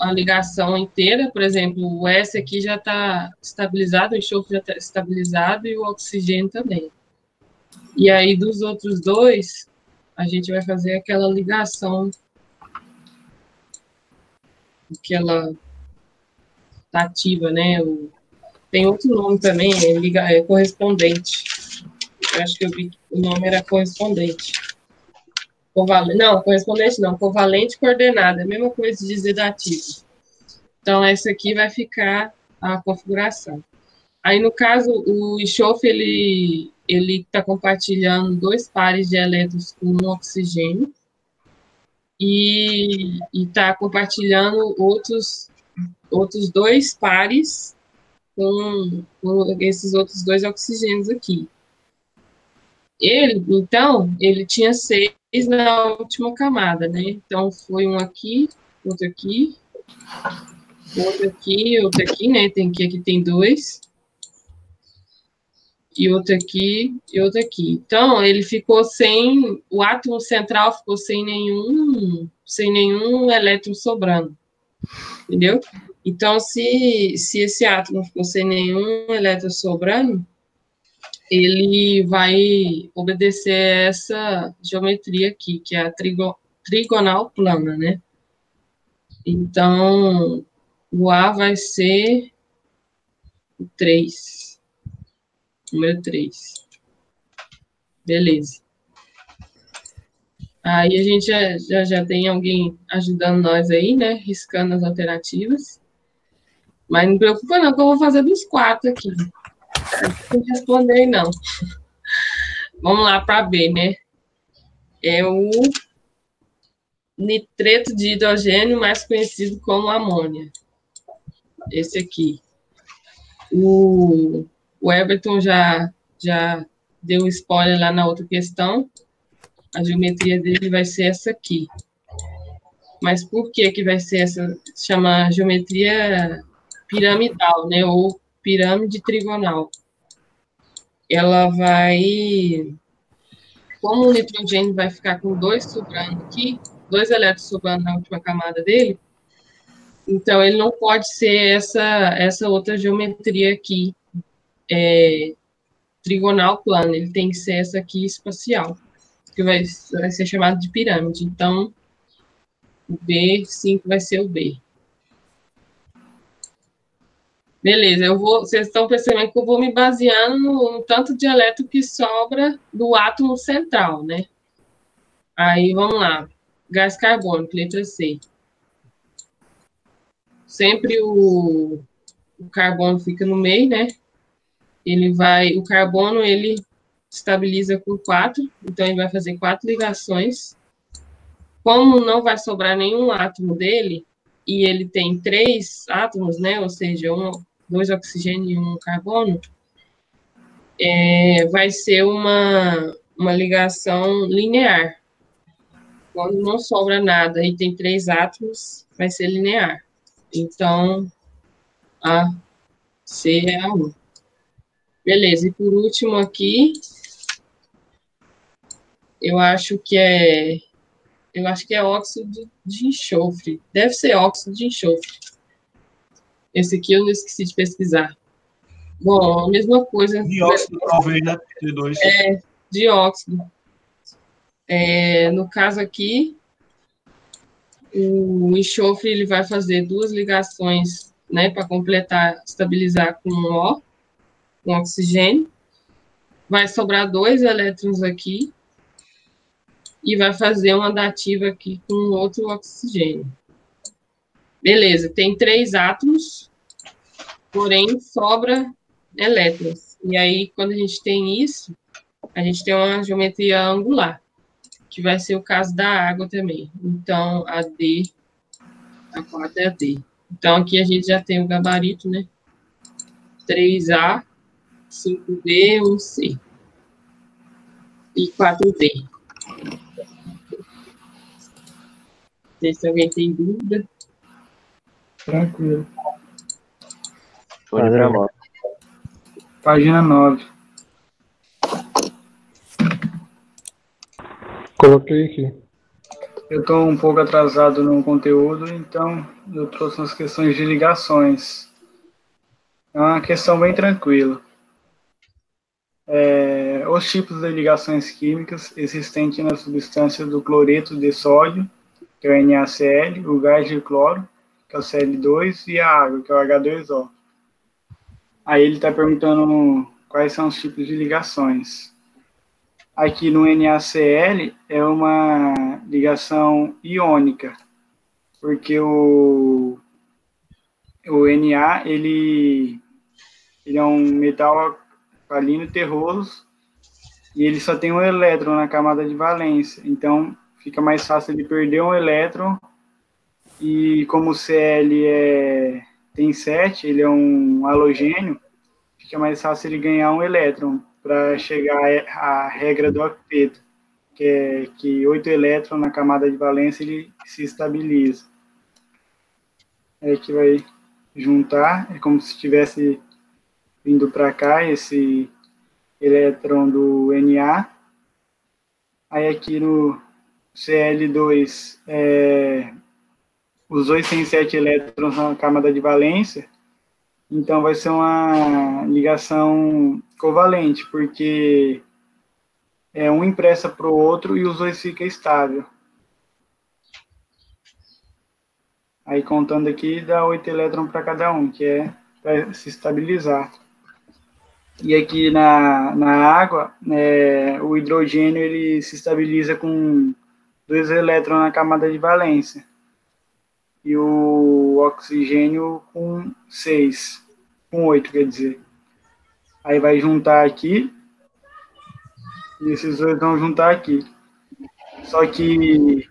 a ligação inteira, por exemplo, o S aqui já está estabilizado, o enxofre já está estabilizado e o oxigênio também. E aí, dos outros dois, a gente vai fazer aquela ligação, aquela tá ativa, né? O, tem outro nome também, é, liga, é correspondente. Eu acho que eu vi que o nome era correspondente. Covalente, não, correspondente não, covalente coordenada, é a mesma coisa de dizer dativo. Então, essa aqui vai ficar a configuração. Aí, no caso, o enxofre, ele ele está compartilhando dois pares de elétrons com um oxigênio e está compartilhando outros, outros dois pares com, esses outros dois oxigênios aqui. Ele, então, ele tinha seis na última camada, né? Então, foi um aqui, outro aqui, outro aqui, outro aqui, né? Tem que aqui tem dois. E outro aqui, e outro aqui. Então, ele ficou sem, o átomo central ficou sem nenhum, sem nenhum elétron sobrando. Entendeu? Então, se, se esse átomo ficou sem nenhum elétron sobrando, ele vai obedecer essa geometria aqui, que é a trigo, trigonal plana, né? Então, o A vai ser 3. Número 3. Beleza. Aí a gente já, já, já tem alguém ajudando nós aí, né? Riscando as alternativas. Mas não preocupa não, que eu vou fazer dos quatro aqui. Não responder, não. Vamos lá para B, né? É o nitreto de hidrogênio, mais conhecido como amônia. Esse aqui. O, o Everton já, já deu spoiler lá na outra questão. A geometria dele vai ser essa aqui. Mas por que que vai ser essa? Chama geometria piramidal, né? Ou pirâmide trigonal ela vai. Como o nitrogênio vai ficar com dois sobrando aqui, dois elétrons sobrando na última camada dele, então ele não pode ser essa, essa outra geometria aqui, é, trigonal plana, ele tem que ser essa aqui espacial, que vai, vai ser chamado de pirâmide. Então, o B5 vai ser o B. Beleza, eu vou. Vocês estão percebendo que eu vou me baseando no, no, tanto de que sobra do átomo central, né? Aí vamos lá. Gás carbônico, letra C. Sempre o, o carbono fica no meio, né? Ele vai. O carbono ele estabiliza com quatro, então ele vai fazer quatro ligações. Como não vai sobrar nenhum átomo dele, e ele tem três átomos, né? Ou seja, um, dois oxigênio e um carbono, é, vai ser uma, uma ligação linear. Quando não sobra nada e tem três átomos, vai ser linear. Então, A, C é a 1. Beleza, e por último aqui, eu acho que é, eu acho que é óxido de enxofre. Deve ser óxido de enxofre. Esse aqui eu não esqueci de pesquisar. Bom, a mesma coisa. Dióxido, talvez, né? T2. É, dióxido. É, no caso aqui, o enxofre ele vai fazer duas ligações, né, para completar, estabilizar com um O, com oxigênio. Vai sobrar dois elétrons aqui e vai fazer uma dativa aqui com outro oxigênio. Beleza, tem três átomos, porém sobra elétrons. E aí, quando a gente tem isso, a gente tem uma geometria angular, que vai ser o caso da água também. Então, a D, a 4 é a D. Então, aqui a gente já tem o gabarito, né? 3A, 5B, 1C. E 4D. Não sei se alguém tem dúvida. Tranquilo. Pode pra moto. Página 9. Coloquei aqui. Eu estou um pouco atrasado no conteúdo, então eu trouxe umas questões de ligações. É uma questão bem tranquila. É, os tipos de ligações químicas existentes na substância do cloreto de sódio, que é o NaCl, o gás de cloro, que é o Cl2, e a água, que é o H2O. Aí ele está perguntando quais são os tipos de ligações. Aqui no NaCl é uma ligação iônica, porque o, o Na ele, ele é um metal alcalino terroso e ele só tem um elétron na camada de valência, então fica mais fácil ele perder um elétron e como o Cl é, tem 7, ele é um halogênio, fica mais fácil ele ganhar um elétron para chegar à regra do octeto, que é que oito elétrons na camada de valência ele se estabiliza. É que vai juntar, é como se estivesse vindo para cá esse elétron do Na. Aí aqui no Cl2, é, os dois têm sete elétrons na camada de valência, então vai ser uma ligação covalente, porque é um impressa para o outro e os dois ficam estável. Aí contando aqui dá oito elétrons para cada um, que é para se estabilizar. E aqui na, na água, é, o hidrogênio ele se estabiliza com dois elétrons na camada de valência e o oxigênio com 6, com 8, quer dizer. Aí vai juntar aqui, e esses dois vão juntar aqui. Só que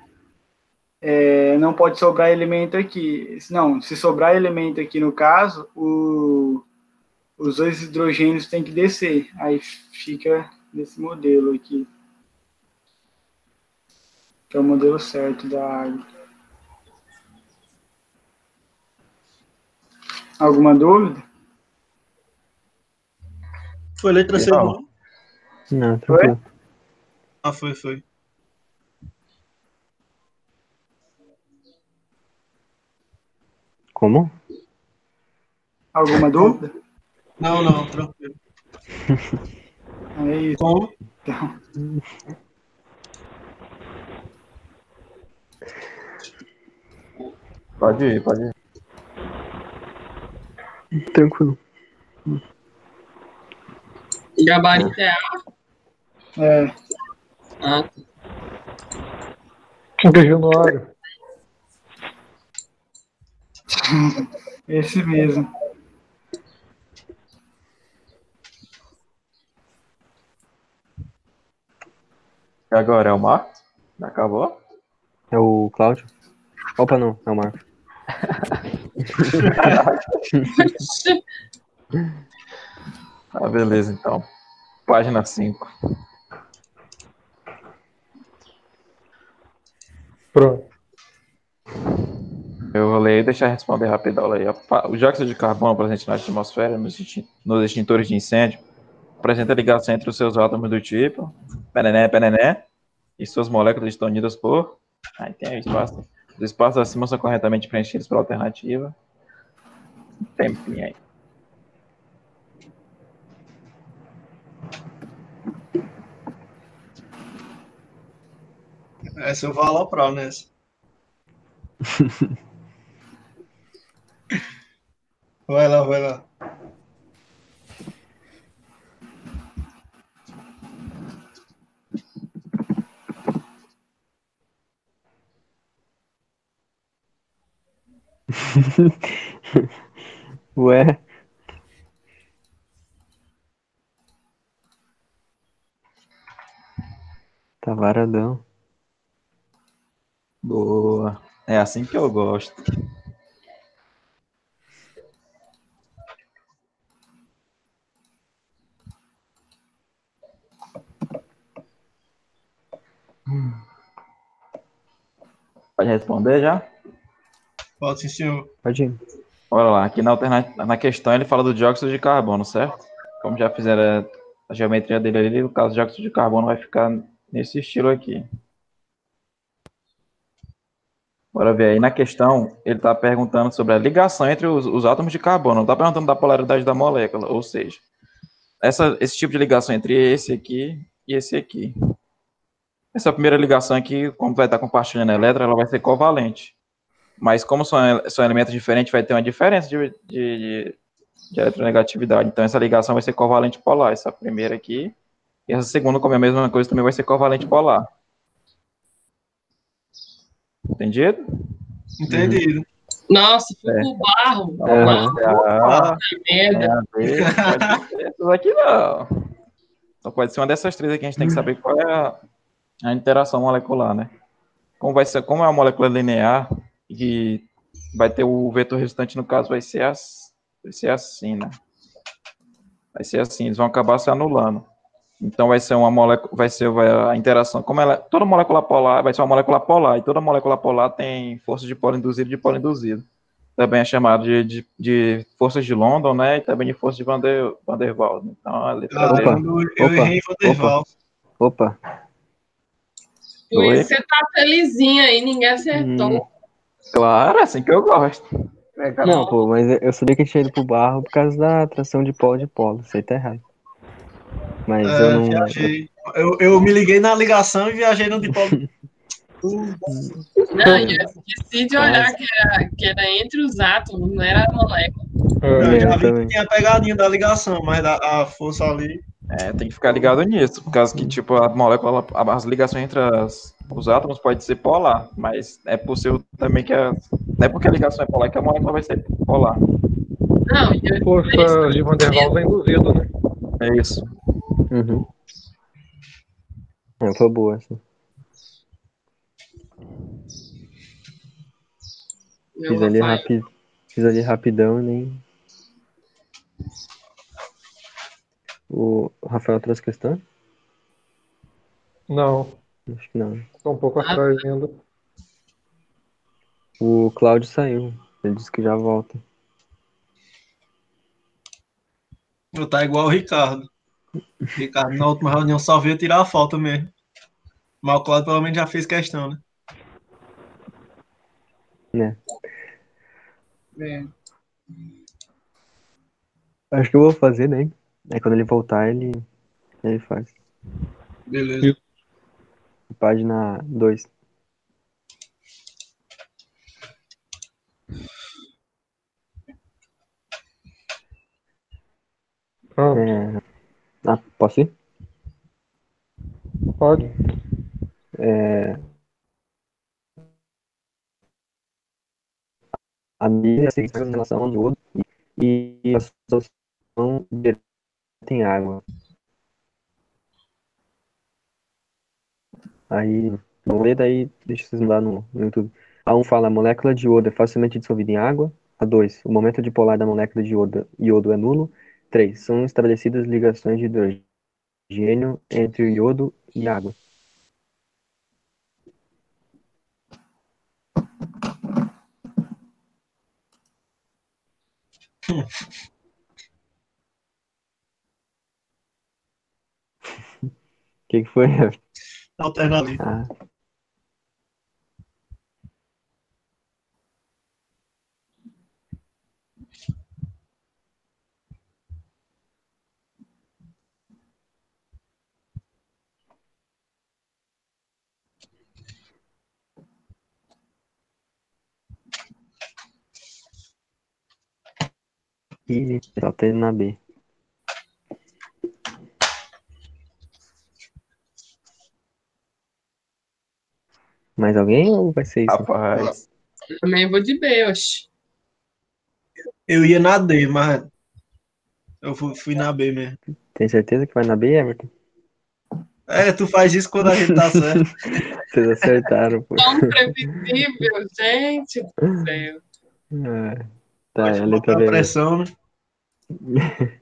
é, não pode sobrar elemento aqui. Não, se sobrar elemento aqui no caso, o, os dois hidrogênios têm que descer. Aí fica nesse modelo aqui. Que é o modelo certo da água. Alguma dúvida? Foi letra C, não? Não, foi? Ah, foi, foi. Como? Alguma dúvida? Não, não, tranquilo. (laughs) É isso. Como? Então. Pode ir, pode ir. Tranquilo. Gabarito é A? É. Ah, Regionário. Esse mesmo. E agora é o Marcos? Acabou? É o Cláudio? Opa, não, é o Marcos. (laughs) (laughs) Ah, beleza, então. Página 5. Pronto. Eu vou ler e deixar responder rapidão aí. O dióxido de carbono presente na atmosfera, nos extintores de incêndio, apresenta ligação entre os seus átomos do tipo penené, penené, e suas moléculas estão unidas por. Aí tem o espaço. Os espaços acima são corretamente preenchidos pela alternativa. Tempinho aí. Essa eu vou aloprar nessa. (laughs) vai lá, vai lá. (laughs) Ué. Tá varadão. Boa. É assim que eu gosto. Pode responder já? Pode sim, senhor. Pode ir. Bora lá. Aqui na, alternativa, na questão ele fala do dióxido de carbono, certo? Como já fizeram a geometria dele ali, o caso do dióxido de carbono vai ficar nesse estilo aqui. Bora ver aí. Na questão, ele está perguntando sobre a ligação entre os, os átomos de carbono. Não está perguntando da polaridade da molécula. Ou seja, essa, esse tipo de ligação entre esse aqui e esse aqui. Essa primeira ligação aqui, como vai estar compartilhando elétron, ela vai ser covalente. Mas como são, são elementos diferentes, vai ter uma diferença de, de, de eletronegatividade. Então essa ligação vai ser covalente polar. Essa primeira aqui. E essa segunda, como é a mesma coisa, também vai ser covalente polar. Entendido? Entendido. Nossa, fui É. pro barro. É. Ah, Merda. é, pode ser essas aqui não. Só pode ser uma dessas três aqui, a gente tem que saber qual é a, a interação molecular, né? Como, vai ser, como é uma molécula linear, e vai ter o vetor resultante, no caso, vai ser, as, vai ser assim, né? Vai ser assim, eles vão acabar se anulando. Então vai ser uma molécula, vai ser vai, a interação, como ela, toda molécula polar vai ser uma molécula polar, e toda molécula polar tem forças de polo induzido e de polo induzido. Também é chamado de, de, de forças de London, né? E também de forças de Van der, Van der Waals. Então a letra Ah. Opa, eu, eu opa, errei em Vanderval. Opa, Por Oi? isso você tá felizinho aí, ninguém acertou. Hum. Claro, é assim que eu gosto. não, pô, mas eu sabia que tinha ido pro barro por causa da atração de polo de polo. Isso aí tá errado. Mas eu É, não. viajei. Eu, eu me liguei na ligação e viajei no dipolo. Não, e eu esqueci de olhar que era, que era entre os átomos, não era a molécula. Eu É, É, já eu vi também. que tinha a pegadinha da ligação, mas a, a força ali. É, tem que ficar ligado nisso, por causa que, tipo, a molécula, as ligações entre as- os átomos pode ser polar, mas é possível também que a, não é porque a ligação é polar que a molécula vai ser polar. Não, e eu, Força de Van der Waals é induzido, né? É isso. Uhum. É, foi boa essa. eu Fiz ali, rapi... Fiz ali rapidão e nem. O Rafael trouxe questão? Não, Acho que não. Tô um pouco atrás ainda. O Cláudio saiu. Ele disse que já volta. Eu tá igual o Ricardo. Ricardo, na última reunião só veio tirar a falta mesmo. Mas o Claudio pelo menos já fez questão, né? é. Acho que eu vou fazer, né? Aí quando ele voltar, ele, ele faz. Beleza. Página 2. Pronto, É... Ah, posso ir? pode. A mídia é relação ao iodo e, a solução direta em água. Aí, vamos ler daí, deixa vocês lá no, no YouTube. A 1 fala, a molécula de iodo é facilmente dissolvida em água. A 2, o momento dipolar da molécula de iodo, iodo é nulo. 3, são estabelecidas ligações de hidrogênio entre o iodo e água. O (laughs) que, que foi? Alternativa. Ah, e só tem na B. Mais alguém ou vai ser isso? Rapaz, Também vou de B, oxe. Eu ia na D, mas eu fui, fui na B mesmo. Tem certeza que vai na B, Everton? É, tu faz isso quando a gente tá certo. (laughs) Vocês acertaram, pô. Tão previsível, gente do céu. É, tá, Pode é a letra pressão, né? (laughs)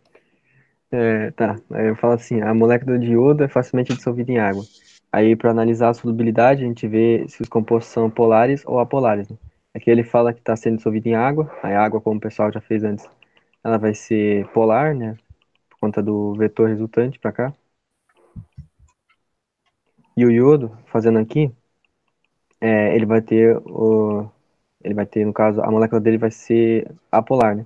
É, tá, aí eu falo assim, a molécula de iodo é facilmente dissolvida em água. Aí, para analisar a solubilidade, a gente vê se os compostos são polares ou apolares. Né? Aqui ele fala que está sendo dissolvido em água. A água, como o pessoal já fez antes, ela vai ser polar, né? Por conta do vetor resultante para cá. E o iodo, fazendo aqui, é, ele vai ter o. Ele vai ter, no caso, a molécula dele vai ser apolar, né?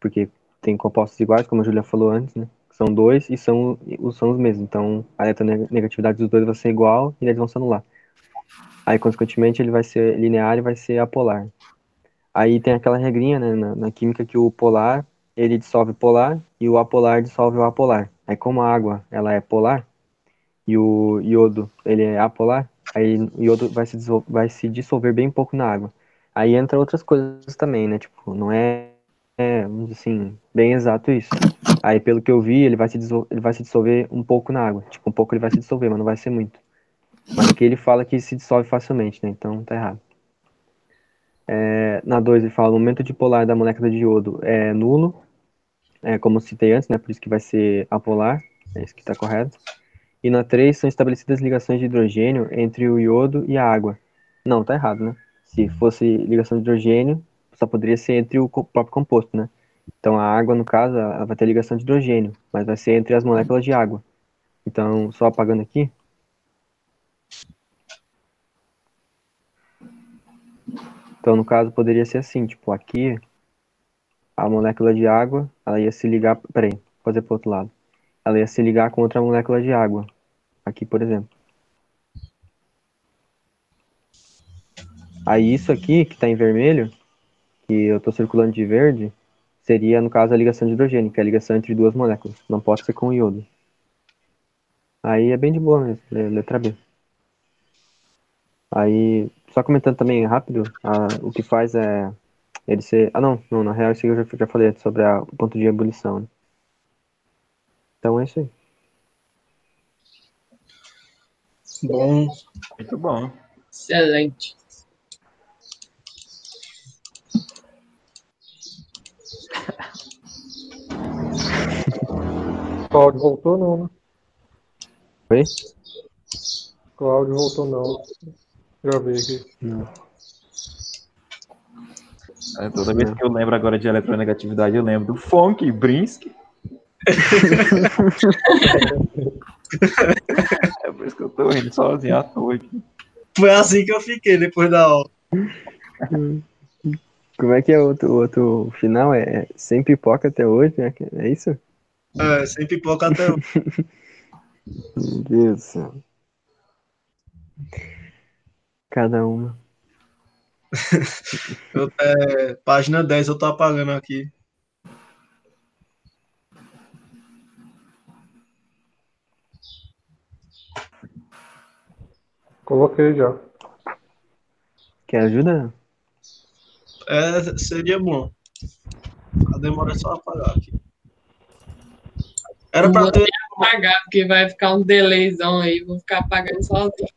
Porque tem compostos iguais, como a Julia falou antes, né? São dois e são, são os mesmos. Então, a eletronegatividade dos dois vai ser igual e eles vão se anular. Aí, consequentemente, ele vai ser linear e vai ser apolar. Aí tem aquela regrinha, né, na, na química que o polar, ele dissolve polar e o apolar dissolve o apolar. Aí, como a água, ela é polar e o iodo, ele é apolar, aí o iodo vai se, vai se dissolver bem pouco na água. Aí entra outras coisas também, né, tipo, não é, é assim, bem exato isso. Aí, pelo que eu vi, ele vai se ele vai se dissolver um pouco na água. Tipo, um pouco ele vai se dissolver, mas não vai ser muito. Mas aqui ele fala que se dissolve facilmente, né? Então tá errado. É, na 2 ele fala o momento dipolar da molécula de iodo é nulo, é, como citei antes, né? Por isso que vai ser apolar, é isso que está correto. E na 3 são estabelecidas ligações de hidrogênio entre o iodo e a água. Não, tá errado, né? Se fosse ligação de hidrogênio, só poderia ser entre o próprio composto, né? Então a água, no caso, ela vai ter ligação de hidrogênio, mas vai ser entre as moléculas de água. Então, só apagando aqui, Então, no caso, poderia ser assim, tipo, aqui, a molécula de água, ela ia se ligar, peraí, vou fazer pro outro lado. Ela ia se ligar com outra molécula de água, aqui, por exemplo. Aí isso aqui, que está em vermelho, que eu estou circulando de verde, seria, no caso, a ligação de hidrogênio, que é a ligação entre duas moléculas. Não pode ser com iodo. Aí é bem de boa mesmo, letra B. Aí, só comentando também rápido, a, o que faz é ele ser. Ah, não, não na real, isso eu já, já falei sobre a, o ponto de ebulição. Né? Então é isso aí. Bom. Muito bom. Excelente. Cláudio voltou não, né? Oi? Cláudio voltou não. Já vi aqui. Não. É, toda vez que eu lembro agora de eletronegatividade, eu lembro do Funk, Brinsky. (laughs) é por isso que eu tô rindo sozinho à toa aqui. Foi assim que eu fiquei depois da aula. Como é que é o outro, outro final? É sem pipoca até hoje, né? É isso? É, sem pipoca até. Meu Deus do céu. Cada uma. (laughs) Eu, é, página 10 eu tô apagando aqui. Coloquei já. Quer ajuda? É, seria bom. A demora é só apagar aqui. Era pra Vou ter, apagar, porque vai ficar um delayzão aí, vou ficar apagando sozinho.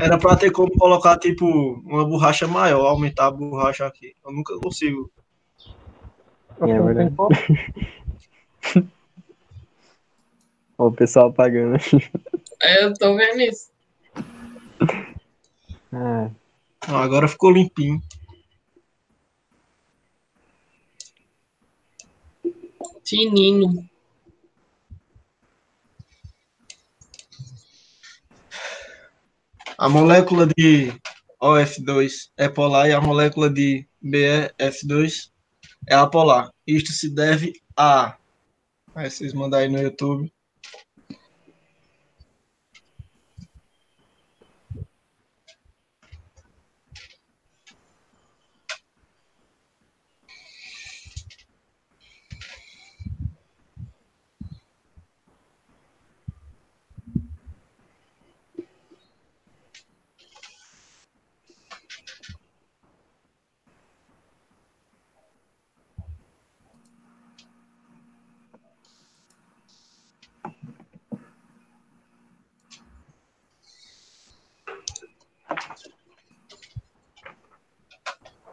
era pra ter como colocar, tipo, uma borracha maior, aumentar a borracha aqui. Eu nunca consigo. É verdade. Ó, o pessoal apagando. É, Eu tô vendo isso. Ah, Ah, agora ficou limpinho. Tinino. A molécula de OF2 é polar e a molécula de BF2 é apolar. Isto se deve a. Aí vocês mandam aí no YouTube.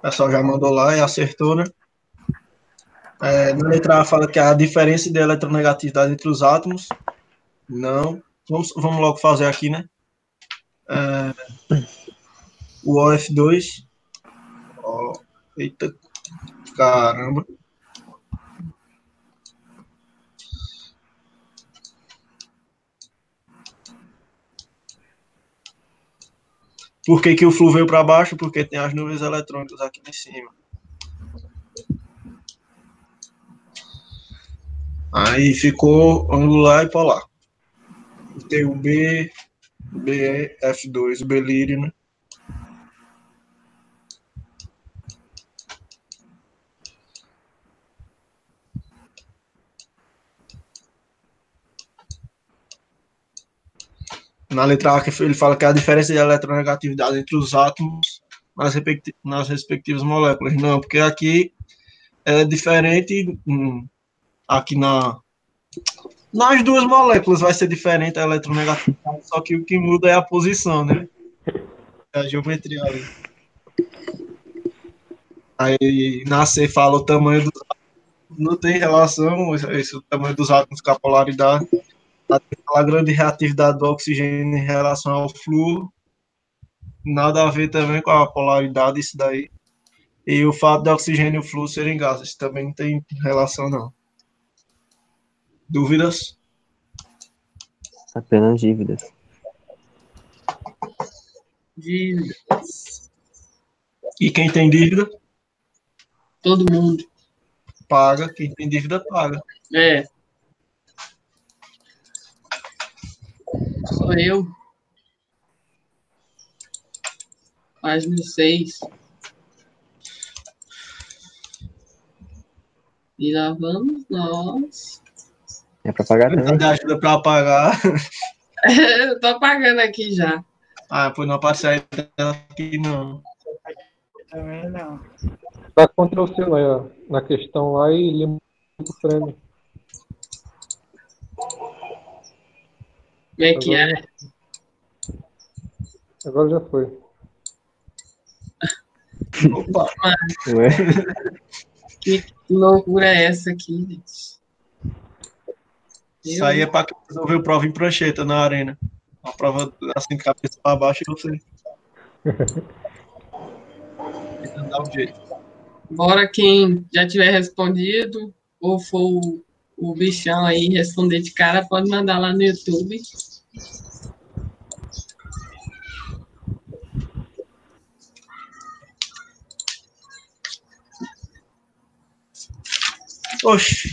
Pessoal já mandou lá e acertou, né? É, na letra A fala que a diferença de eletronegatividade entre os átomos. Não. Vamos, vamos logo fazer aqui, né? É, o OF2. Ó, eita, caramba. Por que, que o flu veio para baixo? Porque tem as nuvens eletrônicas aqui em cima. Aí ficou angular e polar. Tem o B, B, F2, o Belírio, né? Na letra A, ele fala que a diferença de eletronegatividade entre os átomos nas, nas respectivas moléculas. Não, porque aqui é diferente. hum, Aqui na. Nas duas moléculas vai ser diferente a eletronegatividade, só que o que muda é a posição, né? É a geometria ali. Aí na C fala o tamanho dos átomos. Não tem relação esse o tamanho dos átomos com a polaridade a grande reatividade do oxigênio em relação ao flúor, nada a ver também com a polaridade, isso daí. E o fato de oxigênio e o flúor serem gases, também não tem relação, não. Dúvidas? Apenas dívidas. Dívidas. E quem tem dívida, Todo mundo. paga. Quem tem dívida, paga. É. Sou eu. Página 6. E lá vamos nós. É pra pagar também. Dá Tá ajuda para pagar. (laughs) Eu tô pagando aqui já. Ah, pois não aparece aí aqui, não. Também não. Dá Ctrl C lá, na questão lá e limpa o prêmio. Como é que é? Agora já foi. Opa, Ué, Que loucura é essa aqui, gente? isso aí é para quem resolveu prova em prancheta na arena. Uma prova assim, de cabeça para baixo e você. (laughs) Tentando dar um jeito. Bora quem já tiver respondido ou for o, o bichão aí responder de cara, pode mandar lá no YouTube. Hoş.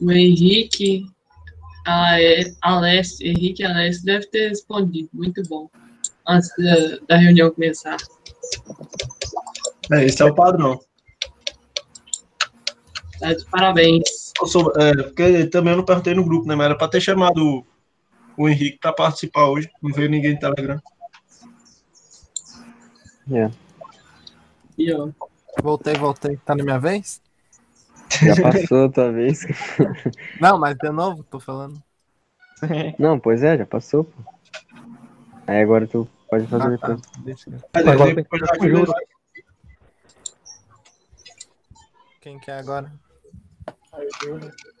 O Henrique Ale- Alessio, Henrique Alessio deve ter respondido. Muito bom. Antes da, da reunião começar. É, esse é o padrão. Tá de parabéns. Eu sou- é, porque também eu não perguntei no grupo, né? Mas era para ter chamado o, o Henrique para participar hoje. Não veio ninguém no Telegram. é. E, ó, Voltei, voltei. Tá na minha vez? (laughs) Já passou a tua vez. Não, mas de novo, tô falando. (laughs) Não, pois é, já passou, pô. Aí agora tu pode fazer Ah, tá. depois. Deixa eu- Mas Agora tem que fazer com. Quem quer agora? Aí eu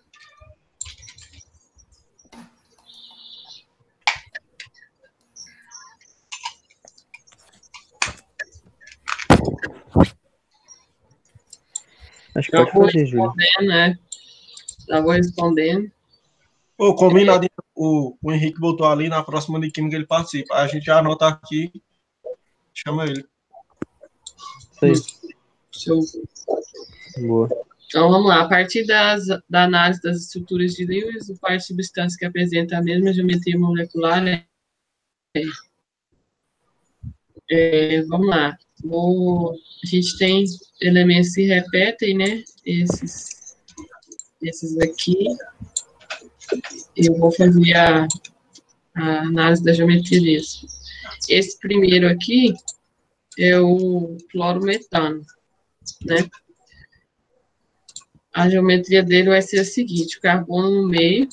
Acho que já pode vou fazer, Júlio. respondendo, né? Já vou respondendo. Ô, combinado, o, o Henrique botou ali na próxima de química ele participa. A gente já anota aqui, chama ele. Isso aí. Boa. Então vamos lá. A partir das, da análise das estruturas de Lewis, o par de substância que apresenta a mesma geometria molecular é. É, vamos lá. Vou, a gente tem elementos que repetem, né? Esses, esses aqui. Eu vou fazer a, a análise da geometria disso. Esse primeiro aqui é o clorometano, né? A geometria dele vai ser a seguinte: o carbono no meio,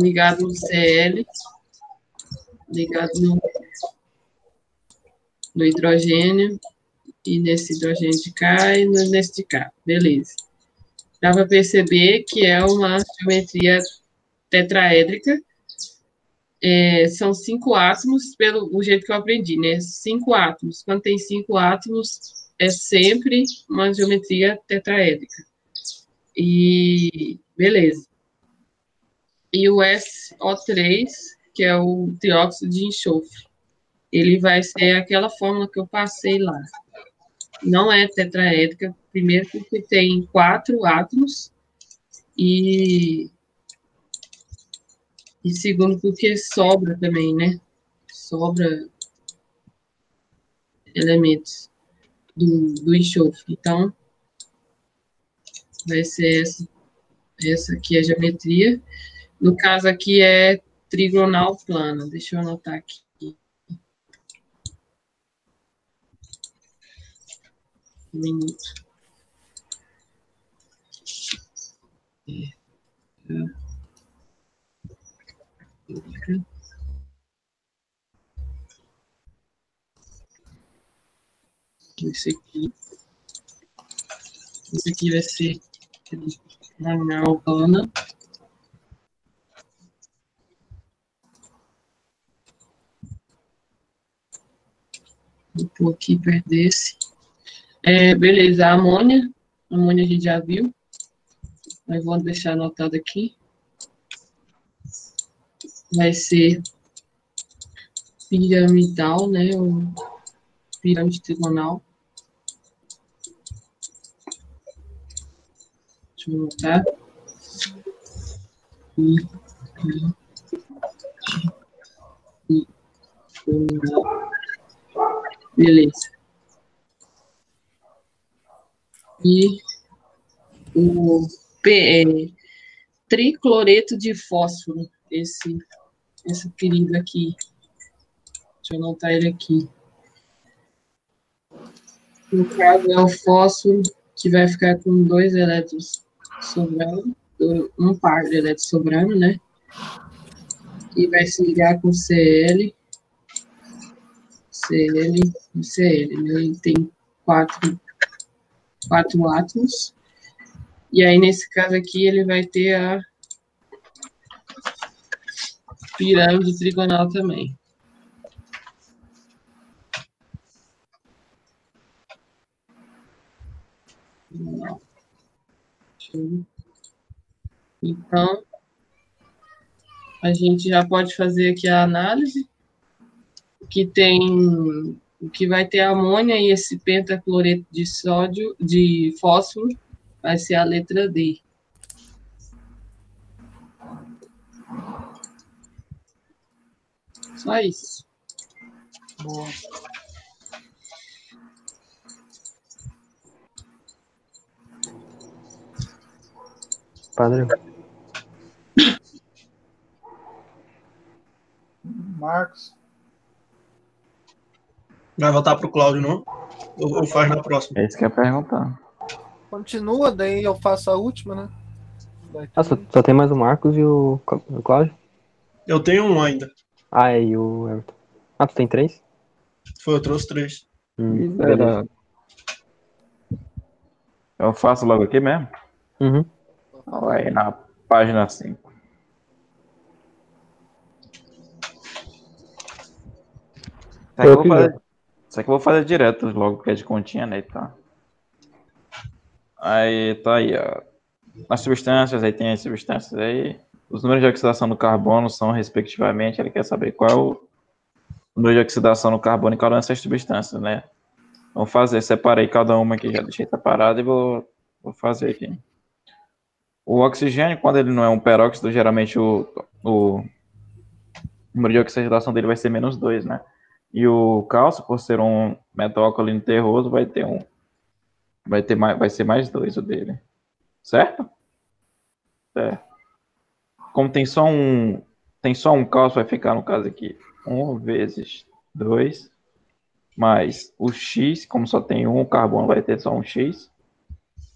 ligado no Cl, ligado no, no hidrogênio, e nesse hidrogênio de cá e nesse de cá. Beleza. Dá para perceber que é uma geometria tetraédrica. É, são cinco átomos, pelo o jeito que eu aprendi, né? Cinco átomos. Quando tem cinco átomos, é sempre uma geometria tetraédrica. E beleza. E o SO3, que é o trióxido de enxofre, ele vai ser aquela fórmula que eu passei lá. Não é tetraédrica, primeiro porque tem quatro átomos e e segundo porque sobra também, né? Sobra elementos do, do enxofre. Então, vai ser essa, essa aqui a geometria. No caso aqui é trigonal plana. Deixa eu anotar aqui. Um minuto. Esse aqui. Esse aqui vai ser na minha urbana. Vou pôr aqui perto desse. É, beleza, a amônia. A amônia a gente já viu. Mas vou deixar anotado aqui vai ser piramidal, né? O pirâmide trigonal. Deixa eu anotar. E, e, e, Beleza. E o é, tricloreto de fósforo esse, esse querido aqui. Deixa eu anotar ele aqui. No caso, é o fósforo que vai ficar com dois elétrons sobrando, um par de elétrons sobrando, né? E vai se ligar com Cl, Cl e Cl. Né? Ele tem quatro, quatro átomos. E aí, nesse caso aqui, ele vai ter a pirâmide trigonal também. Então, a gente já pode fazer aqui a análise, que tem o que vai ter amônia e esse pentacloreto de sódio, de fósforo, vai ser a letra D. Só isso. Boa. Padre. Marcos. Vai voltar para o Cláudio, não? Ou, ou faz na próxima? É isso que eu ia perguntar. Continua, daí eu faço a última, né? Vai Ah, só, só tem mais o Marcos e o, o Cláudio? Eu tenho um ainda. Ah, é, e o Everton. Ah, tu tem três? Foi, eu trouxe três. Hum. Era... Eu faço logo aqui mesmo? Uhum. Aí na página 5. Isso aqui, eu Eu vou fazer, isso aqui eu vou fazer direto logo, porque é de continha, né? Tá. Aí tá aí, ó. As substâncias, aí tem as substâncias aí. Os números de oxidação do carbono são, respectivamente, ele quer saber qual o número de oxidação no carbono em cada uma dessas substâncias, né? Vamos fazer, separei cada uma aqui, já deixei separado e vou, vou fazer aqui. O oxigênio, quando ele não é um peróxido, geralmente o, o número de oxidação dele vai ser menos 2, né? E o cálcio, por ser um metal alcalino terroso, vai ter um. Vai, ter mais, vai ser mais 2 o dele. Certo? É. Como tem só um. Tem só um cálcio, vai ficar no caso aqui. 1 vezes 2 mais o X, como só tem um carbono, vai ter só um X,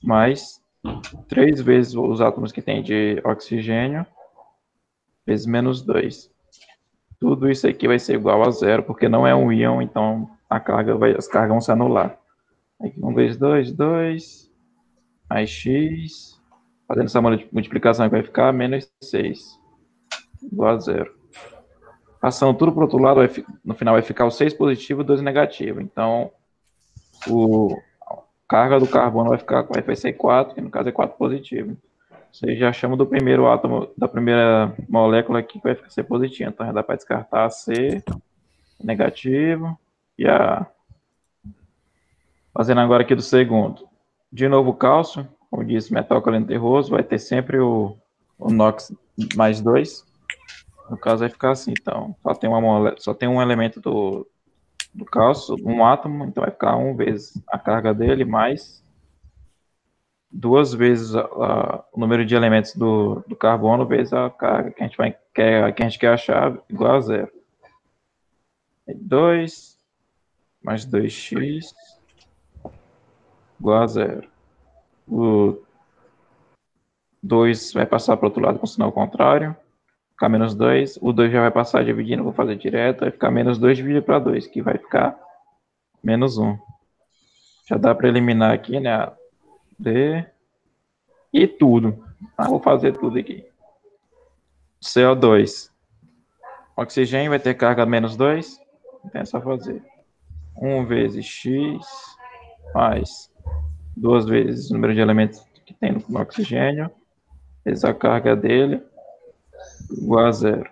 mais 3 vezes os átomos que tem de oxigênio, vezes menos 2. Tudo isso aqui vai ser igual a zero, porque não é um íon, então a carga vai, as cargas vão se anular. Aqui 1 vezes 2, 2, mais x, fazendo essa multiplicação vai ficar menos 6, igual a zero. Passando tudo para o outro lado, no final vai ficar o 6 positivo e 2 negativo. Então, o a carga do carbono vai ficar vai ser 4, que no caso é 4 positivo. Você já chama do primeiro átomo, da primeira molécula aqui que vai ser positivo. Então já dá para descartar a C, negativo, e a. Fazendo agora aqui do segundo. De novo, cálcio, como disse, metal terroso, vai ter sempre o, o NOx mais 2. No caso, vai ficar assim. Então, só tem, uma mole... só tem um elemento do, do cálcio, um átomo, então vai ficar um vezes a carga dele mais duas vezes a, o número de elementos do, do carbono vezes a carga que a gente vai quer, que a gente quer achar igual a zero. 2 mais 2x igual a zero. O 2 vai passar para o outro lado com sinal contrário, ficar menos 2. O 2 já vai passar dividindo, vou fazer direto, vai ficar menos 2 dividido para 2, que vai ficar menos 1. Já dá para eliminar aqui, né? D e tudo. Ah, vou fazer tudo aqui. CO2. Oxigênio vai ter carga menos 2. Então é só fazer. 1 vezes X mais 2 vezes o número de elementos que tem no oxigênio. Vezes a carga dele. Igual a zero.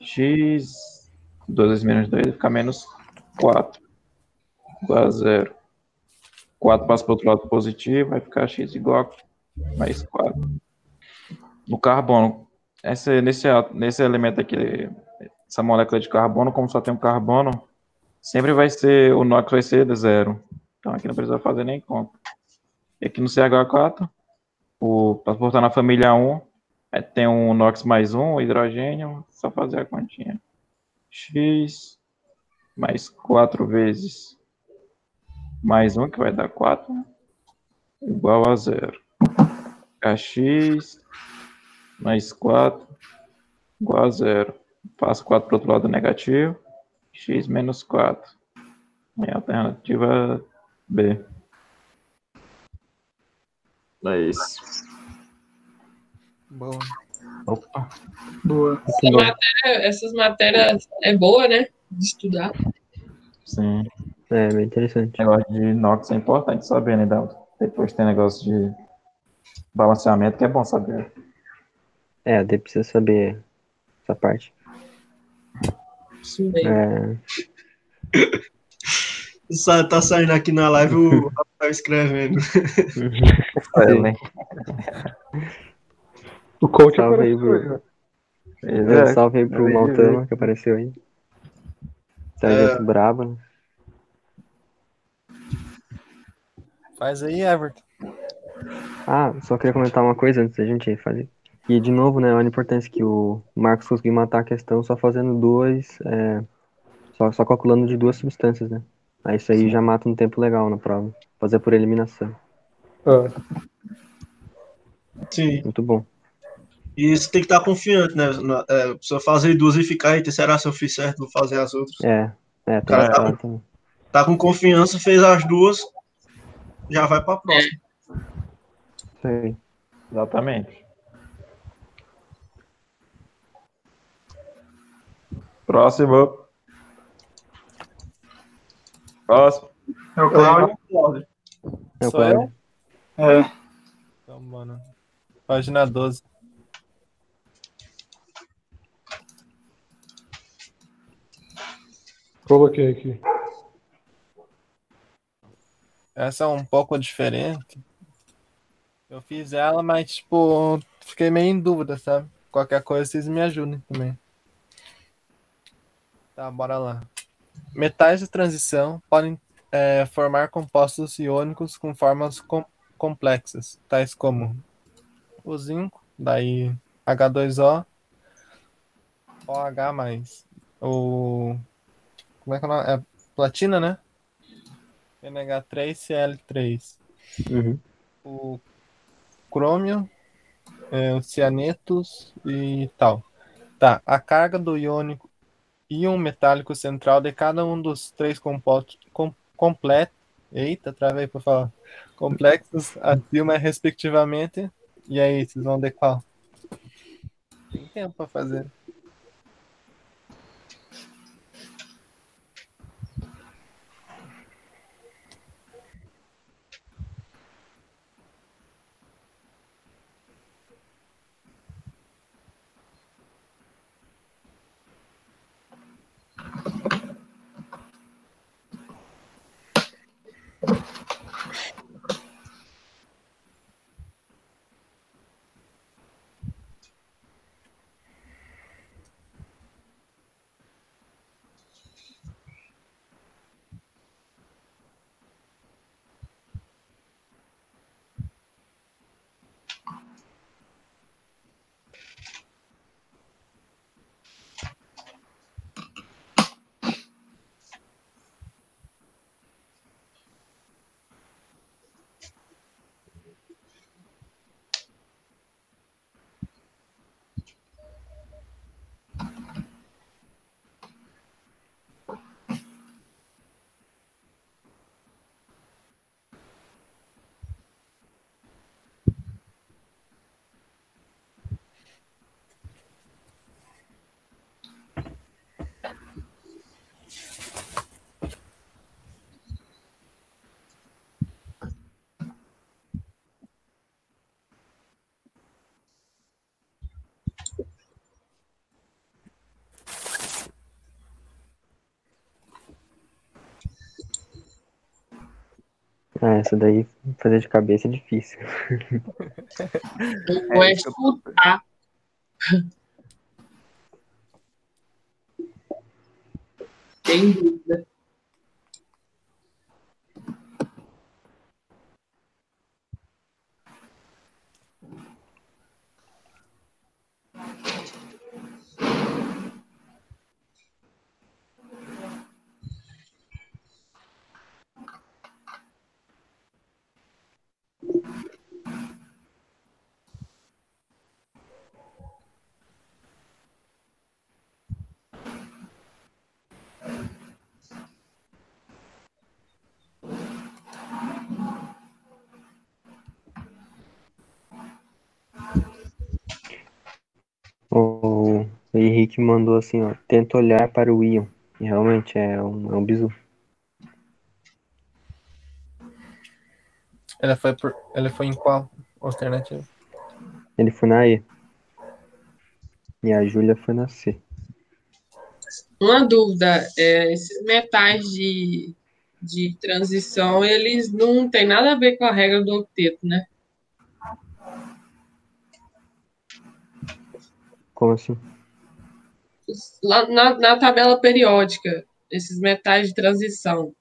X 2 vezes menos 2 vai ficar menos 4. Igual a zero. 4 passa para o outro lado positivo, vai ficar x igual a mais 4. No carbono, esse, nesse, nesse elemento aqui, essa molécula de carbono, como só tem um carbono, sempre vai ser, o NOx vai ser de zero. Então aqui não precisa fazer nem conta. E aqui no CH4, para portar na família 1, é, tem um NOx mais 1, hidrogênio, só fazer a continha. X mais 4 vezes mais 1, que vai dar 4, igual a zero. Kx mais 4 igual a zero. Passo 4 para o outro lado negativo. x menos 4. É a alternativa B. É isso. Boa. Opa. Boa. Essa matéria, essas matérias é boa, né? De estudar. Sim. É, bem interessante. negócio de inox é importante saber, né, Dalton? Depois tem negócio de balanceamento que é bom saber. É, daí precisa saber essa parte. Mesmo. É, Tá saindo aqui na live o Rafael escrevendo. (laughs) É, né? O coach Salve aí, apareceu aí, Bruno. né? é, salve aí pro vi, Maltama que apareceu aí. Sargento Braba. Faz aí, Everton. Ah, só queria comentar uma coisa antes da gente fazer. E de novo, né, olha a importância que o Marcos conseguiu matar a questão só fazendo dois, é, só, só calculando de duas substâncias, né? Aí isso aí já mata um tempo legal na prova. Fazer por eliminação. Ah, Sim. Muito bom. E você tem que estar confiante, né? É, precisa fazer duas e ficar, eita, será se eu fiz certo, vou fazer as outras. É, é, tem Cara, tá- parte também. Tá com confiança, fez as duas, já vai pra próxima. Isso aí. Exatamente. Próximo. Próximo. É o Cláudio? É o Cláudio. É. Então, mano. Página 12. coloquei aqui. Essa é um pouco diferente. Eu fiz ela, mas, tipo, fiquei meio em dúvida, sabe? Qualquer coisa vocês me ajudem também. Tá, bora lá. Metais de transição podem é, formar compostos iônicos com formas com- complexas, tais como o zinco, daí H2O, OH+, o... como é que é o nome? É platina, né? NH3Cl3. Uhum. o crômio, é, os cianetos e tal. Tá, a carga do iônico íon metálico central de cada um dos três compostos com, completo, eita, travei para falar, complexos acima respectivamente. E aí, vocês vão de qual? Tem tempo para fazer. Ah, essa daí fazer de cabeça é difícil. Vou escutar. Sem O Henrique mandou assim, ó, tenta olhar para o íon. E realmente é um, é um bizu. Ela foi, por, ela foi em qual alternativa? Ele foi na E. E a Júlia foi na C. Uma dúvida, é, esses metais de, de transição, eles não têm nada a ver com a regra do octeto, né? Como assim? Lá na, na tabela periódica, esses metais de transição.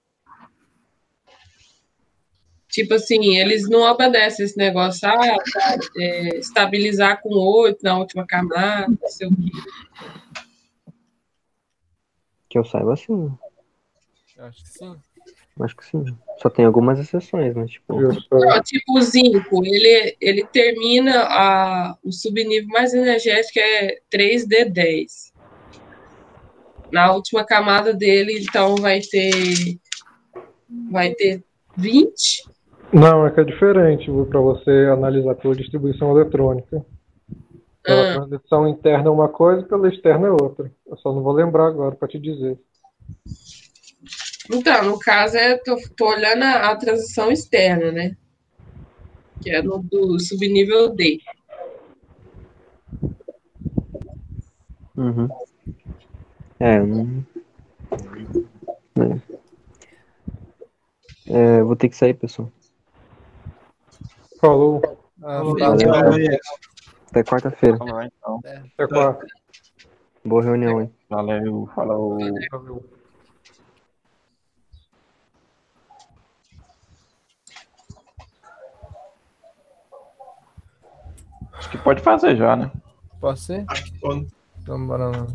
Tipo assim, eles não obedecem esse negócio, ah, tá, é, estabilizar com oito na última camada, não sei o quê. Que eu saiba assim. Eu acho que sim. Acho que sim. Só tem algumas exceções, mas tipo. Não, tipo o zinco, ele, ele termina a, o subnível mais energético é 3D10. Na última camada dele, então, vai ter vai ter 20. Não, é que é diferente para você analisar pela distribuição eletrônica. Pela Ah, transição interna é uma coisa e pela externa é outra. Eu só não vou lembrar agora para te dizer. Então, no caso, é, tô, tô olhando a, a transição externa, né? Que é no do subnível D. Uhum. É, não. É, vou ter que sair, pessoal. Falou, Ah, Valeu. Até quarta-feira. Então. até quarta. Boa reunião, hein? Valeu, falou. Valeu. Acho que pode fazer já, né? Pode ser? Acho que pode. Então, bora lá.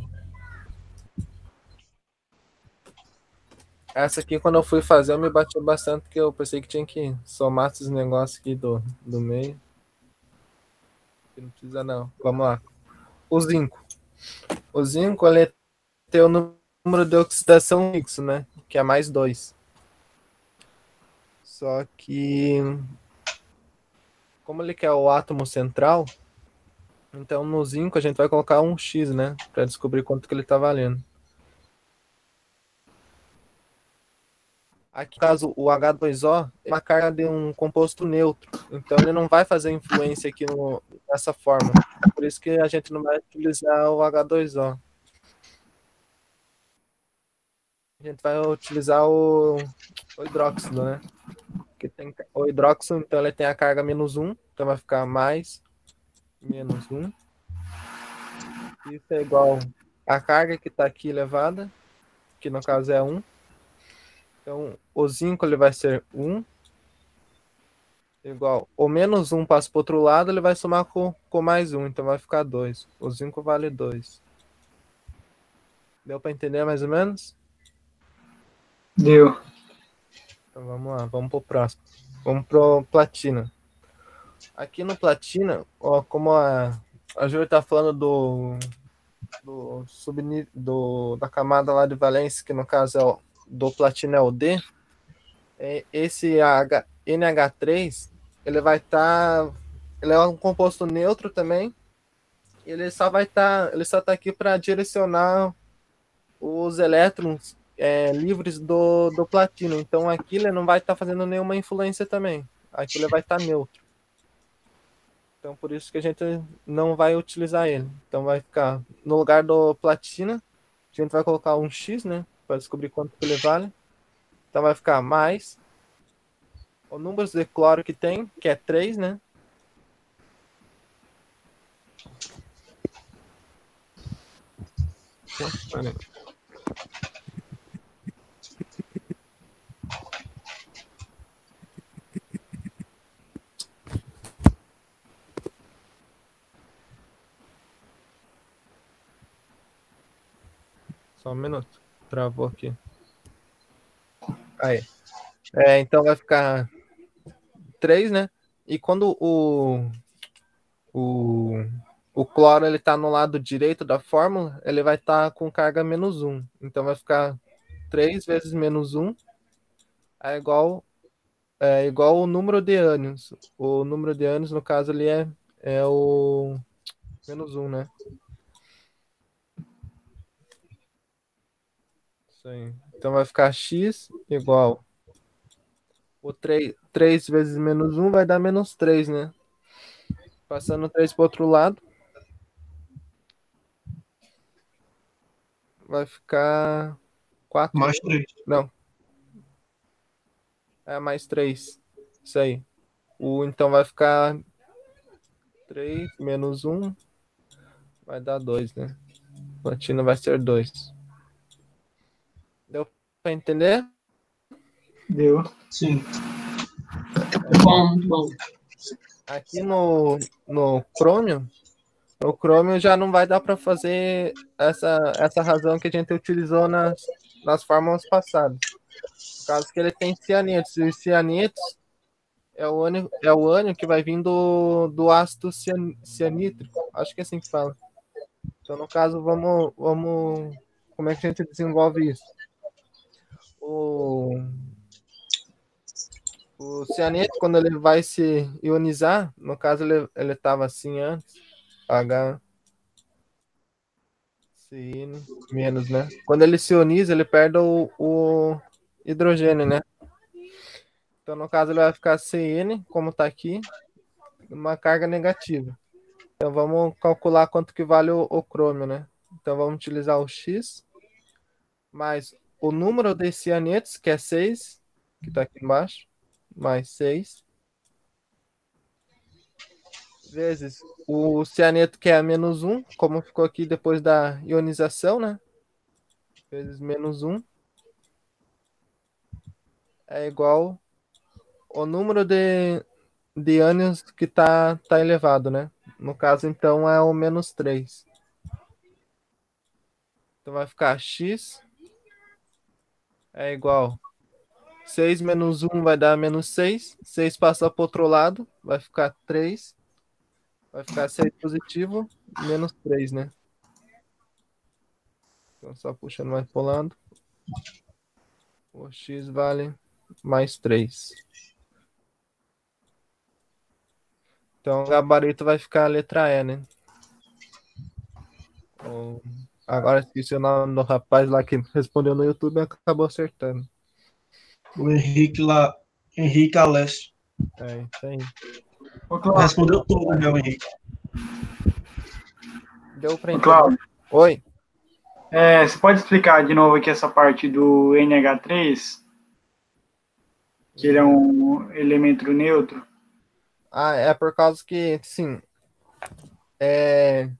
Essa aqui, quando eu fui fazer, eu me bati bastante, porque eu pensei que tinha que somar esses negócios aqui do, do meio. Não precisa, não. Vamos lá. O zinco. O zinco, ele tem o número de oxidação fixo, né? Que é mais dois. Só que, como ele quer o átomo central, então no zinco a gente vai colocar um X, né? Para descobrir quanto que ele tá valendo. Aqui, no caso, o H2O é uma carga de um composto neutro. Então, ele não vai fazer influência aqui no, nessa forma. Por isso que a gente não vai utilizar o H2O. A gente vai utilizar o, o hidróxido, né? Que tem, o hidróxido, então, ele tem a carga menos 1. Então, vai ficar mais menos 1. Isso é igual a carga que está aqui elevada, que no caso é 1. Então, o zinco ele vai ser 1. Igual, o menos 1 passa para o outro lado, ele vai somar com, com mais 1, então vai ficar 2. O zinco vale 2. Deu para entender mais ou menos? Deu. Então vamos lá, vamos pro próximo. Vamos pro platina. Aqui no platina, ó, como a, a Júlia tá falando do, do, subni, do da camada lá de valência, que no caso é o do platina é o D, é, esse H, NH3, ele vai estar, tá, ele é um composto neutro também, ele só vai estar, tá, ele só tá aqui para direcionar os elétrons é, livres do, do platino. Então ele não vai estar tá fazendo nenhuma influência também. Ele vai estar tá neutro. Então por isso que a gente não vai utilizar ele. Então vai ficar no lugar do platina, a gente vai colocar um X, né? Para descobrir quanto que ele vale. Então vai ficar mais o número de cloro que tem, que é 3, né? Só um minuto. Travou aqui. Aí. É, então vai ficar 3, né? E quando o, o, o cloro ele tá no lado direito da fórmula, ele vai estar tá com carga menos 1. Então vai ficar 3 vezes menos 1 é igual, é igual o número de ânions. O número de ânions, no caso, ali é, é o menos 1, né? Isso aí. Então vai ficar x igual. O 3, 3 vezes menos 1 vai dar menos 3, né? Passando 3 para o outro lado. Vai ficar 4. Mais 3. Não. É mais 3. Isso aí. O, então vai ficar 3 menos 1. Vai dar 2, né? Platina vai ser 2. Para entender? Deu. Sim. Bom, bom. Aqui no, no Chromium, no Chromium já não vai dar para fazer essa, essa razão que a gente utilizou nas, nas fórmulas passadas. No caso que ele tem cianetos, e os cianetos é o ânion, é o ânion que vai vir do, do ácido cian, cianítrico. Acho que é assim que fala. Então, no caso, vamos, vamos. Como é que a gente desenvolve isso? O, o cianeto, quando ele vai se ionizar, no caso ele estava assim antes, H CN menos, né? Quando ele se ioniza, ele perde o, o hidrogênio, né? Então, no caso, ele vai ficar CN, como está aqui, uma carga negativa. Então, vamos calcular quanto que vale o, o crômio, né? Então, vamos utilizar o X mais o número de cianetos, que é 6, que está aqui embaixo, mais 6, vezes o cianeto que é menos 1, como ficou aqui depois da ionização, né? Vezes menos 1 é igual o número de, de ânions que está tá elevado, né? No caso, então, é o menos 3. Então vai ficar x é igual 6 menos 1 vai dar menos 6. 6 passa para o outro lado, vai ficar 3. Vai ficar 6 positivo, menos 3, né? Então, só puxando mais para o lado. O x vale mais 3. Então, o gabarito vai ficar a letra E, né? Agora esqueci o nome do rapaz lá que respondeu no YouTube e acabou acertando. O Henrique lá. Henrique Alessio. É, isso aí. Respondeu tudo, meu Henrique. Deu pra entender. Cláudio, Oi. é, você pode explicar de novo aqui essa parte do NH3? Que ele é um elemento neutro. Ah, é por causa que, sim, é,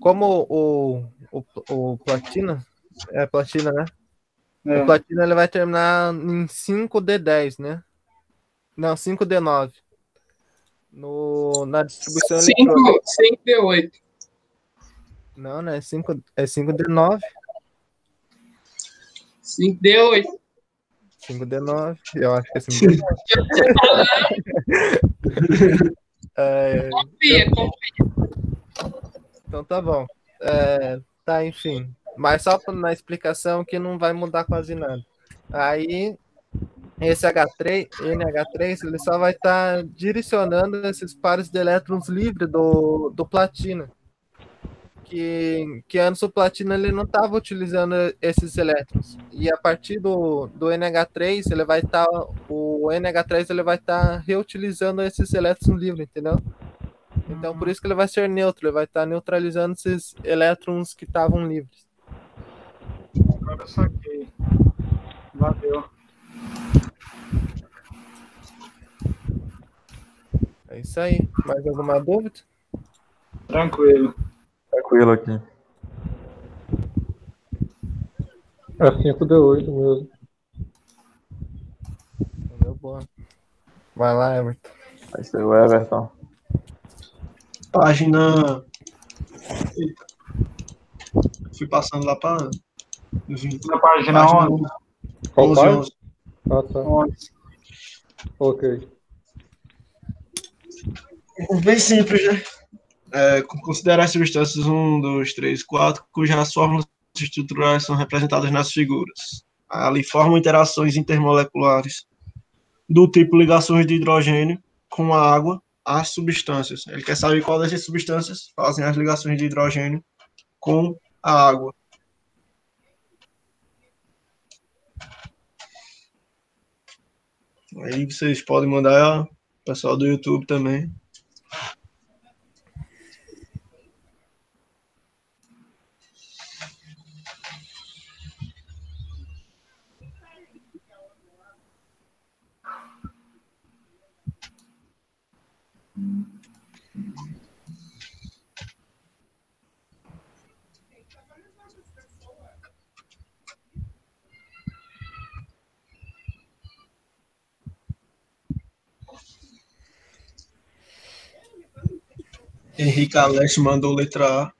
como o, o, o platina, é platina, né? É. O platina ele vai terminar em 5D10, né? Não, 5D9. No, na distribuição eletrônica. 5 5D8. Não, não é 5, é 5D9. 5D8. 5D9. Eu acho que é 5D9. (laughs) É, Confia, confia. Então tá bom. É, tá, enfim. Mas só na explicação que não vai mudar quase nada. Aí, esse H3, NH3, ele só vai estar direcionando esses pares de elétrons livres do, do platina. Que, que antes o platina ele não estava utilizando esses elétrons. E a partir do, do NH3, ele vai estar. o NH3 ele vai estar reutilizando esses elétrons livres, entendeu? Então, por isso que ele vai ser neutro, ele vai estar neutralizando esses elétrons que estavam livres. Agora eu saquei. Valeu. É isso aí. Mais alguma dúvida? Tranquilo. Tranquilo aqui. É 5D8 mesmo. Deu boa. Vai lá, Everton. Vai ser o Everton. Página. Eita. Fui passando lá para. Na página 11. Qual 11, parte? 11. Ah, tá. 11. Ok. Bem simples, né? É, considerar as substâncias 1, 2, 3, 4, cujas fórmulas estruturais são representadas nas figuras. Ali formam interações intermoleculares do tipo ligações de hidrogênio com a água às substâncias. Ele quer saber qual dessas substâncias fazem as ligações de hidrogênio com a água. Aí vocês podem mandar o pessoal do YouTube também. Henrique Alex mandou letra A.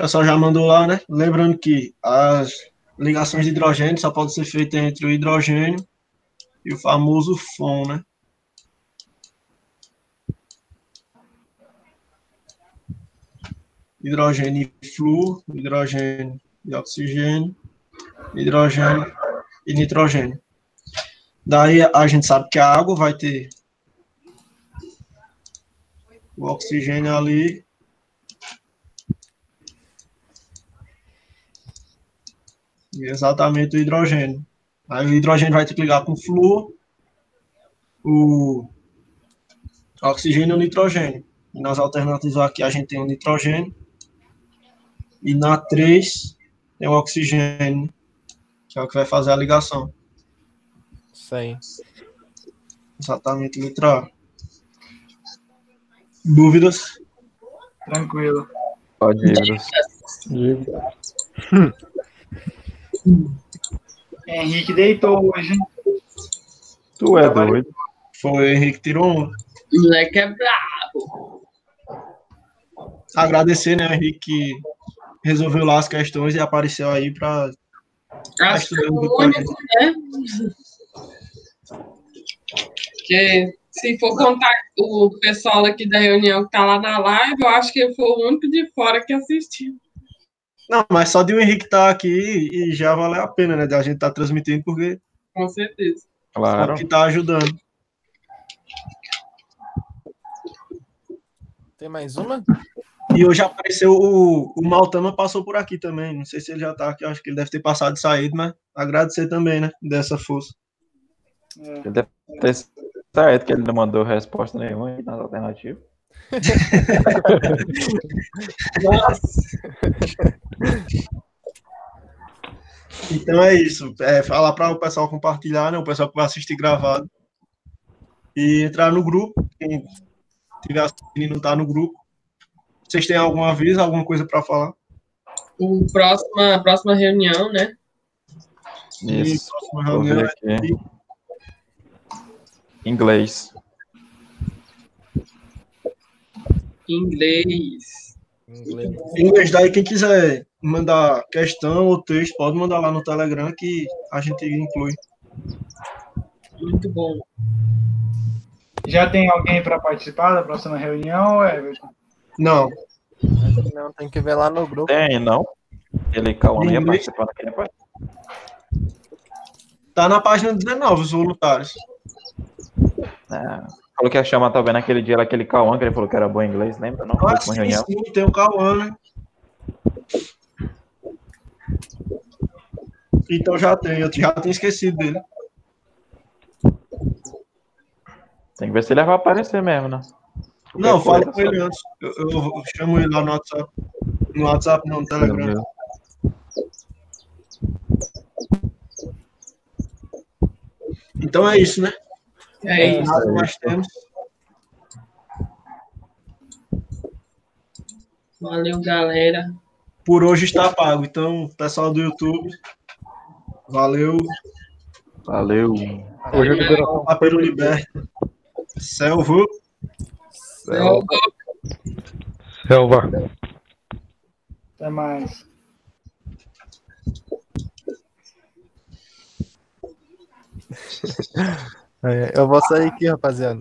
pessoal já mandou lá, né? Lembrando que as ligações de hidrogênio só podem ser feitas entre o hidrogênio e o famoso FON, né? Hidrogênio e flúor, hidrogênio e oxigênio, hidrogênio e nitrogênio. Daí a gente sabe que a água vai ter o oxigênio ali. Exatamente o hidrogênio. Aí o hidrogênio vai ter que ligar com o flúor, o oxigênio e o nitrogênio. E nas alternativas aqui a gente tem o nitrogênio. E na 3 tem o oxigênio, que é o que vai fazer a ligação. Aí. Exatamente, letra A. Dúvidas? Tranquilo. Pode ir, Bruce. (laughs) (laughs) Digo. Henrique deitou hoje. Tu é doido. Foi o Henrique que tirou um. O moleque é brabo. Agradecer, né, Henrique, que resolveu lá as questões e apareceu aí para Acho que é o único, né? Porque se for contar o pessoal aqui da reunião que tá lá na live, eu acho que foi o único de fora que assistiu. Não, mas só de o Henrique estar aqui e já valeu a pena, né? Da gente estar transmitindo, porque Com certeza. Claro. é que tá ajudando. Tem mais uma? E hoje apareceu o, o Maltama passou por aqui também. Não sei se ele já tá aqui, acho que ele deve ter passado e saído, mas agradecer também, né? Dessa força. Ele deve ter certo que ele não mandou resposta nenhuma nas alternativas. Então é isso. É, falar para o pessoal compartilhar, né? O pessoal que vai assistir gravado. E entrar no grupo. Quem tiver assistindo e não tá no grupo. Vocês têm algum aviso, alguma coisa para falar? O próxima, a próxima reunião, né? Isso. próxima Vou ver reunião aqui. Inglês. Inglês. Inglês. Em inglês, daí quem quiser mandar questão ou texto, pode mandar lá no Telegram que a gente inclui. Muito bom. Já tem alguém para participar da próxima reunião, Everton? Não, não, tem que ver lá no grupo. Tem, não? Ele calma, não ia participar daquele parte. tá na página 19, os voluntários. É, falou que ia chamar também naquele dia lá, aquele Cauã, que ele falou que era bom em inglês, lembra? Não, Ah, sim, reunião. sim, tem o Cauã, né? Então já tem, eu já tinha esquecido dele. Tem que ver se ele vai aparecer mesmo, né? Não, Qualquer fala com ele antes. Eu, eu- eu chamo ele lá no WhatsApp. No WhatsApp, não, no Telegram. Então é isso, né? É isso. Nada mais temos. Valeu, galera. Por hoje está pago. Então, pessoal do YouTube, valeu. Valeu. Hoje a Papiro liberta. Selvo. Eu- Selva. Até mais. (laughs) É, Eu vou sair aqui, rapaziada.